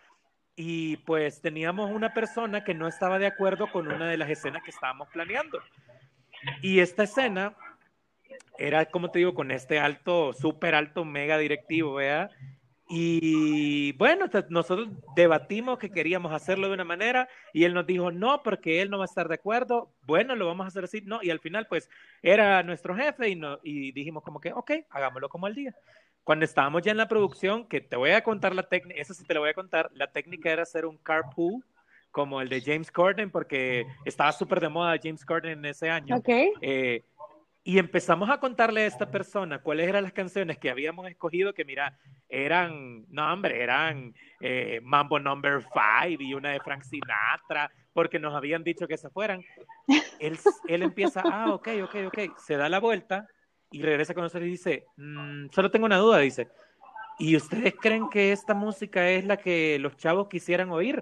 Y pues teníamos una persona que no estaba de acuerdo con una de las escenas que estábamos planeando. Y esta escena era, como te digo, con este alto, súper alto, mega directivo, ¿vea? Y bueno, nosotros debatimos que queríamos hacerlo de una manera y él nos dijo no, porque él no va a estar de acuerdo. Bueno, lo vamos a hacer así, no. Y al final, pues era nuestro jefe y, no, y dijimos como que, ok, hagámoslo como al día. Cuando estábamos ya en la producción, que te voy a contar la técnica, eso sí te lo voy a contar, la técnica era hacer un carpool como el de James Corden, porque estaba súper de moda James Corden en ese año. Ok. Eh, y empezamos a contarle a esta persona cuáles eran las canciones que habíamos escogido, que mira, eran, no hombre, eran eh, Mambo Number Five y una de Frank Sinatra, porque nos habían dicho que se fueran. Él, él empieza, ah, ok, ok, ok, se da la vuelta y regresa con nosotros y dice, mm, solo tengo una duda, dice, ¿y ustedes creen que esta música es la que los chavos quisieran oír?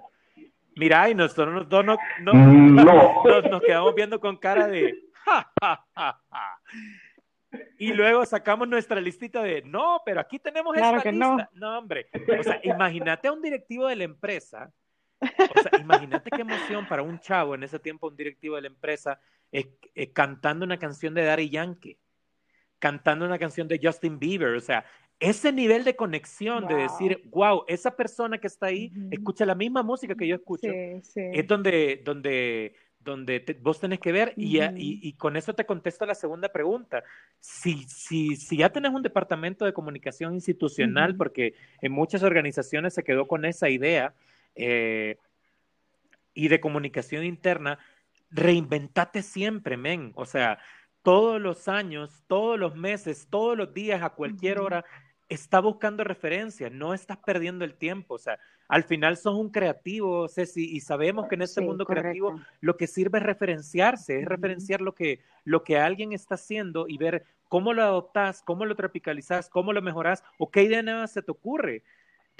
Mira, y nosotros nos, no, no, nos, nos quedamos viendo con cara de y luego sacamos nuestra listita de, no, pero aquí tenemos esta lista. No. hombre. O sea, imagínate a un directivo de la empresa. O sea, imagínate qué emoción para un chavo en ese tiempo, un directivo de la empresa, eh, eh, cantando una canción de Daddy Yankee, cantando una canción de Justin Bieber. O sea, ese nivel de conexión, de decir, wow, esa persona que está ahí escucha la misma música que yo escucho, es donde, donde donde vos tenés que ver y, y, con eso te contesto la segunda pregunta. Si, si, si ya tenés un departamento de comunicación institucional, porque en muchas organizaciones se quedó con esa idea, eh, y de comunicación interna, reinventate siempre, men. O sea, todos los años, todos los meses, todos los días, a cualquier hora, está buscando referencias, no estás perdiendo el tiempo. O sea, al final sos un creativo, Ceci, y sabemos que en este mundo creativo lo que sirve es referenciarse, es referenciar lo que, lo que alguien está haciendo y ver cómo lo adoptás, cómo lo tropicalizás, cómo lo mejorás o qué idea nueva se te ocurre.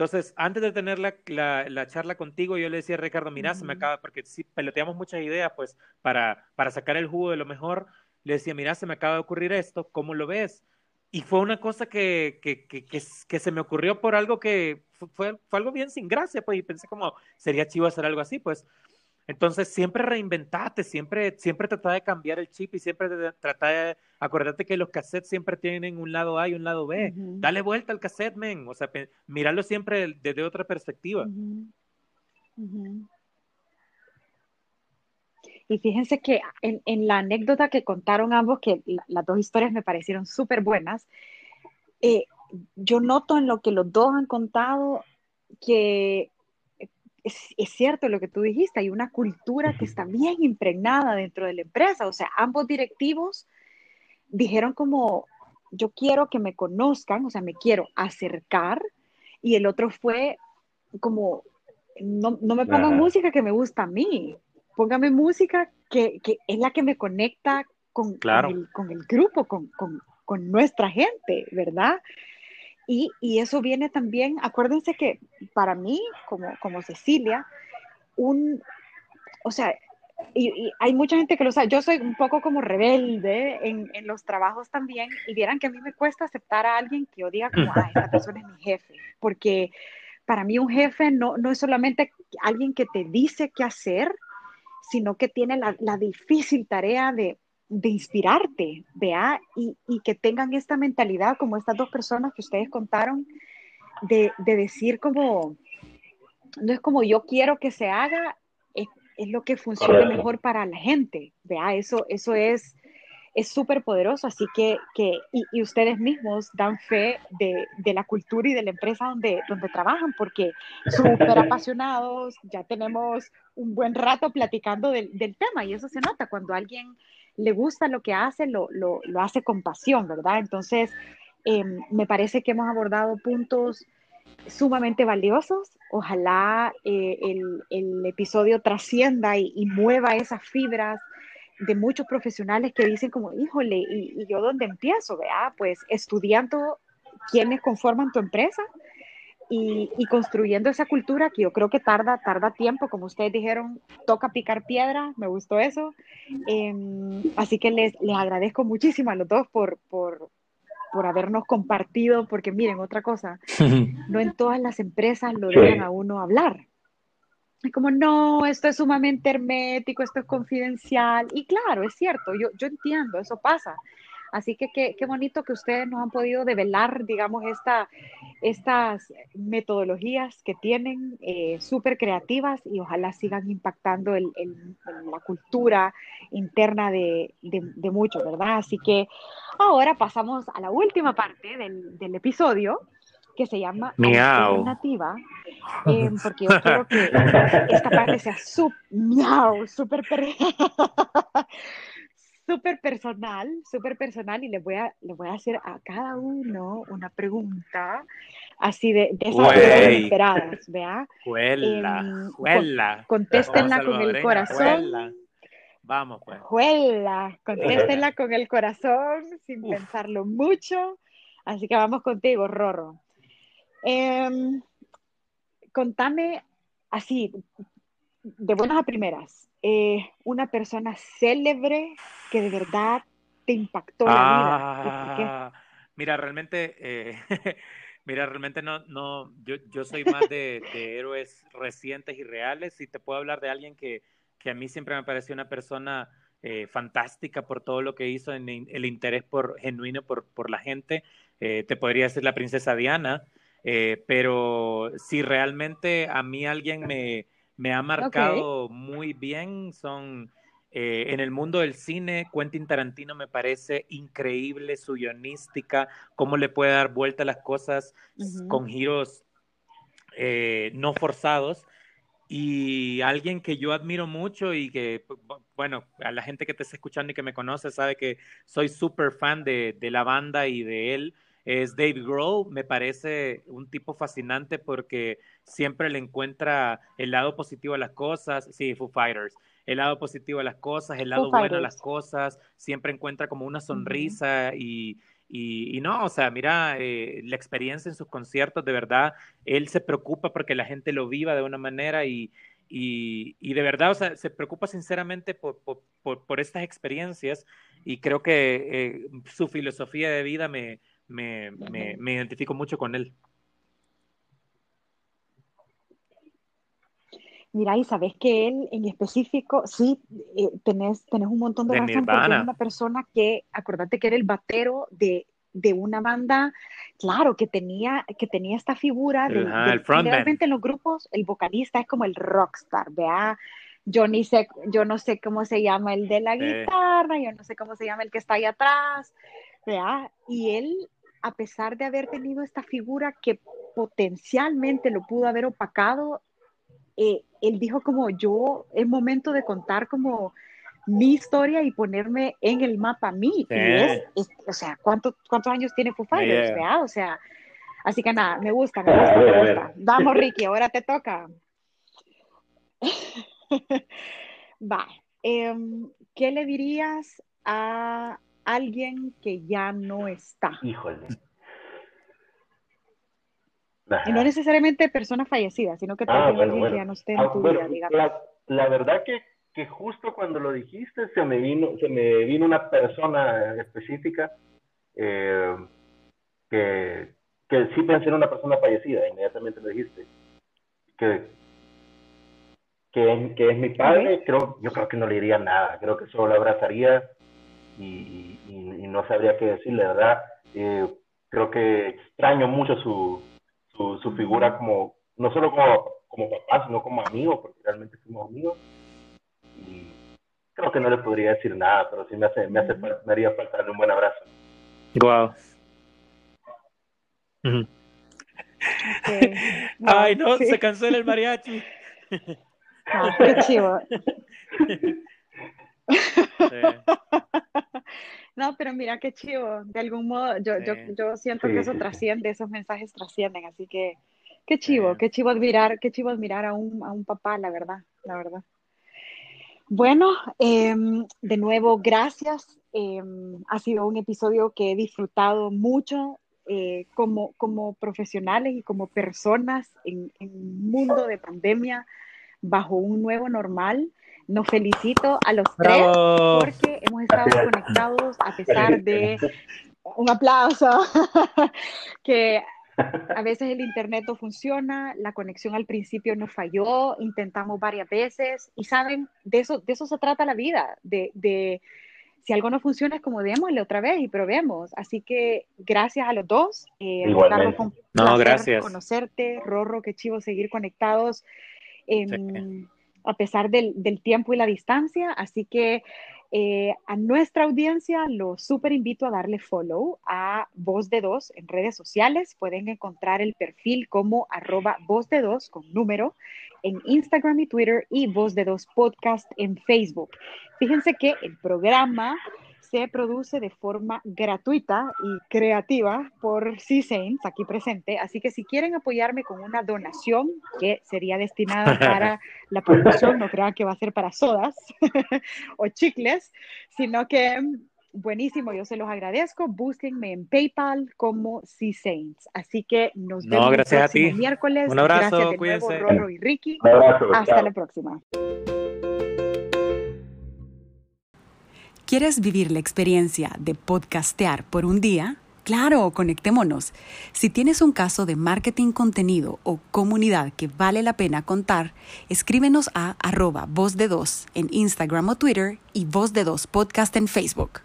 Entonces, antes de tener la, la, charla contigo, yo le decía a Ricardo, mira, se me acaba, porque si peloteamos muchas ideas, pues, para, para sacar el jugo de lo mejor, le decía, mira, se me acaba de ocurrir esto, ¿cómo lo ves? y fue una cosa que, que, que, que, se me ocurrió por algo que fue, fue algo bien sin gracia, pues, y pensé como, sería chivo hacer algo así, pues. Entonces, siempre reinventate, siempre, siempre trata de cambiar el chip y siempre trata de, acordate que los cassettes siempre tienen un lado A y un lado B. Dale vuelta al cassette, men, o sea, míralo siempre desde otra perspectiva. Y fíjense que en, en, la anécdota que contaron ambos, que las dos historias me parecieron súper buenas, eh, yo noto en lo que los dos han contado que es, es, cierto lo que tú dijiste, hay una cultura que está bien impregnada dentro de la empresa, o sea, ambos directivos dijeron como, yo quiero que me conozcan, o sea, me quiero acercar, y el otro fue como, no, no me pongan música que me gusta a mí, póngame música que, que, es la que me conecta con, con, el, con el, grupo, con, con, nuestra gente, ¿verdad? Y, y, eso viene también, acuérdense que para mí, como, como Cecilia, un, o sea, y, hay mucha gente que lo sabe, yo soy un poco como rebelde en, en, los trabajos también, y vieran que a mí me cuesta aceptar a alguien que yo diga como, ah, esta persona es mi jefe, porque para mí un jefe no, no es solamente alguien que te dice qué hacer, sino que tiene la, difícil tarea de, inspirarte, vea, y, que tengan esta mentalidad como estas dos personas que ustedes contaron, de, decir como, no es como yo quiero que se haga, es, lo que funcione mejor para la gente, vea, eso, eso es, es súper poderoso, así que, que y, ustedes mismos dan fe de, de, la cultura y de la empresa donde, donde trabajan, porque súper apasionados, ya tenemos un buen rato platicando del, del, tema y eso se nota cuando a alguien le gusta lo que hace, lo, lo, lo hace con pasión, ¿verdad? Entonces, em, me parece que hemos abordado puntos sumamente valiosos. Ojalá eh, el, el, episodio trascienda y, y mueva esas fibras de muchos profesionales que dicen como, híjole, ¿y, yo dónde empiezo? Vea, pues estudiando quiénes conforman tu empresa y, y, construyendo esa cultura que yo creo que tarda, tarda tiempo, como ustedes dijeron, toca picar piedra, me gustó eso. Em, así que les, les agradezco muchísimo a los dos por, por, por habernos compartido, porque miren, otra cosa, no en todas las empresas lo dejan a uno hablar. Es como, no, esto es sumamente hermético, esto es confidencial. Y claro, es cierto, yo, yo entiendo, eso pasa. Así que qué, qué bonito que ustedes nos han podido develar, digamos, esta, estas metodologías que tienen eh, súper creativas y ojalá sigan impactando el, el, la cultura interna de, de, de muchos, ¿verdad? Así que ahora pasamos a la última parte del, del episodio, que se llama Alternativa, eh, porque yo quiero que esta parte sea súper miau, súper super personal, súper personal, y les voy, a, les voy a hacer a cada uno una pregunta así de, de esas esperadas, ¿vea? Juela, em, juela. Contéstenla con el corazón. Vamos, pues. Juela, contéstenla con el corazón, sin pensarlo mucho. Así que vamos contigo, Rorro. Eh, contame así, de buenas a primeras, eh, una persona célebre que de verdad te impactó la vida. Ah, mira, realmente, eh, mira, realmente no, no, yo, yo soy más de, de, héroes recientes y reales y te puedo hablar de alguien que, que a mí siempre me pareció una persona eh, fantástica por todo lo que hizo en el interés por, genuino por, por la gente. Te podría decir la princesa Diana, eh, pero si realmente a mí alguien me, me ha marcado okay. muy bien, son eh, en el mundo del cine, Quentin Tarantino me parece increíble su guionística, cómo le puede dar vuelta a las cosas uh -huh. con giros eh, no forzados. Y alguien que yo admiro mucho y que, bueno, a la gente que te está escuchando y que me conoce sabe que soy súper fan de, de la banda y de él es Dave Grohl, me parece un tipo fascinante porque siempre le encuentra el lado positivo a las cosas, sí, Foo Fighters, el lado positivo a las cosas, el lado Foo bueno a las cosas, siempre encuentra como una sonrisa uh -huh. y, y, y, no, o sea, mira, eh, la experiencia en sus conciertos, de verdad, él se preocupa porque la gente lo viva de una manera y, y, y, de verdad, o sea, se preocupa sinceramente por, por, por, por estas experiencias y creo que eh, su filosofía de vida me, me, me, me identifico mucho con él. Mira, y sabes que él en específico, sí, eh, tenés, tenés un montón de, de razón porque es una persona que, acordate que era el batero de, de una banda, claro, que tenía, que tenía esta figura de, Ajá, de, el generalmente en los grupos, el vocalista es como el rockstar, vea, yo ni sé, yo no sé cómo se llama el de la guitarra, yo no sé cómo se llama el que está ahí atrás, vea, y él a pesar de haber tenido esta figura que potencialmente lo pudo haber opacado, eh, él dijo como yo, es momento de contar como mi historia y ponerme en el mapa a mí. Sí. Y es, es, o sea, ¿cuánto, ¿cuántos años tiene Foo Fighters? Yeah. O sea, así que nada, me gusta, me gusta, me gusta. Vamos, Ricky, ahora te toca. Va. Eh, ¿Qué le dirías a alguien que ya no está. Híjole. Y no necesariamente persona fallecida, sino que ah, bueno, alguien bueno. que ya no esté en ah, tu bueno, vida, digamos. La, la, verdad que, que justo cuando lo dijiste se me vino, se me vino una persona específica eh, que, que sí pensé en una persona fallecida, inmediatamente lo dijiste. Que, que, es, que es mi padre, creo, yo creo que no le diría nada, creo que solo lo abrazaría y, y, y, no sabría qué decirle, ¿verdad? Eh, creo que extraño mucho su, su, su, figura como, no solo como, como papá, sino como amigo, porque realmente fuimos amigos. Y, creo que no le podría decir nada, pero sí me hace, me hace, me haría falta darle un buen abrazo. Wow. Ay, no, se cancela el mariachi. Ah, qué chivo. No, pero mira qué chivo. De algún modo, yo, yo, yo siento que eso trasciende, esos mensajes trascienden, así que qué chivo, qué chivo admirar, qué chivo admirar a un, a un papá, la verdad, la verdad. Bueno, em, de nuevo, gracias. Em, ha sido un episodio que he disfrutado mucho eh, como, como profesionales y como personas en, en un mundo de pandemia bajo un nuevo normal. Nos felicito a los tres porque hemos estado conectados a pesar de un aplauso, que a veces el internet no funciona, la conexión al principio nos falló, intentamos varias veces y saben, de eso, de eso se trata la vida, de, de si algo no funciona es como démosle otra vez y probemos. Así que gracias a los dos. Eh, Igualmente. no, gracias. Conocerte, Rorro, qué chivo seguir conectados a pesar del, tiempo y la distancia. Así que eh, a nuestra audiencia los súper invito a darle follow a Voz de Dos en redes sociales. Pueden encontrar el perfil como arroba Voz de Dos con número en Instagram y Twitter y Voz de Dos Podcast en Facebook. Fíjense que el programa se produce de forma gratuita y creativa por C-Saints, aquí presente. Así que si quieren apoyarme con una donación que sería destinada para la producción, no crean que va a ser para sodas o chicles, sino que buenísimo, yo se los agradezco. Búsquenme en PayPal como C-Saints. Así que nos vemos gracias el miércoles. Un abrazo, gracias de cuídense. nuevo, Roro y Ricky. abrazo, Hasta la próxima. ¿Quieres vivir la experiencia de podcastear por un día? Claro, conectémonos. Si tienes un caso de marketing contenido o comunidad que vale la pena contar, escríbenos a arroba voz de dos en Instagram o Twitter y voz de dos podcast en Facebook.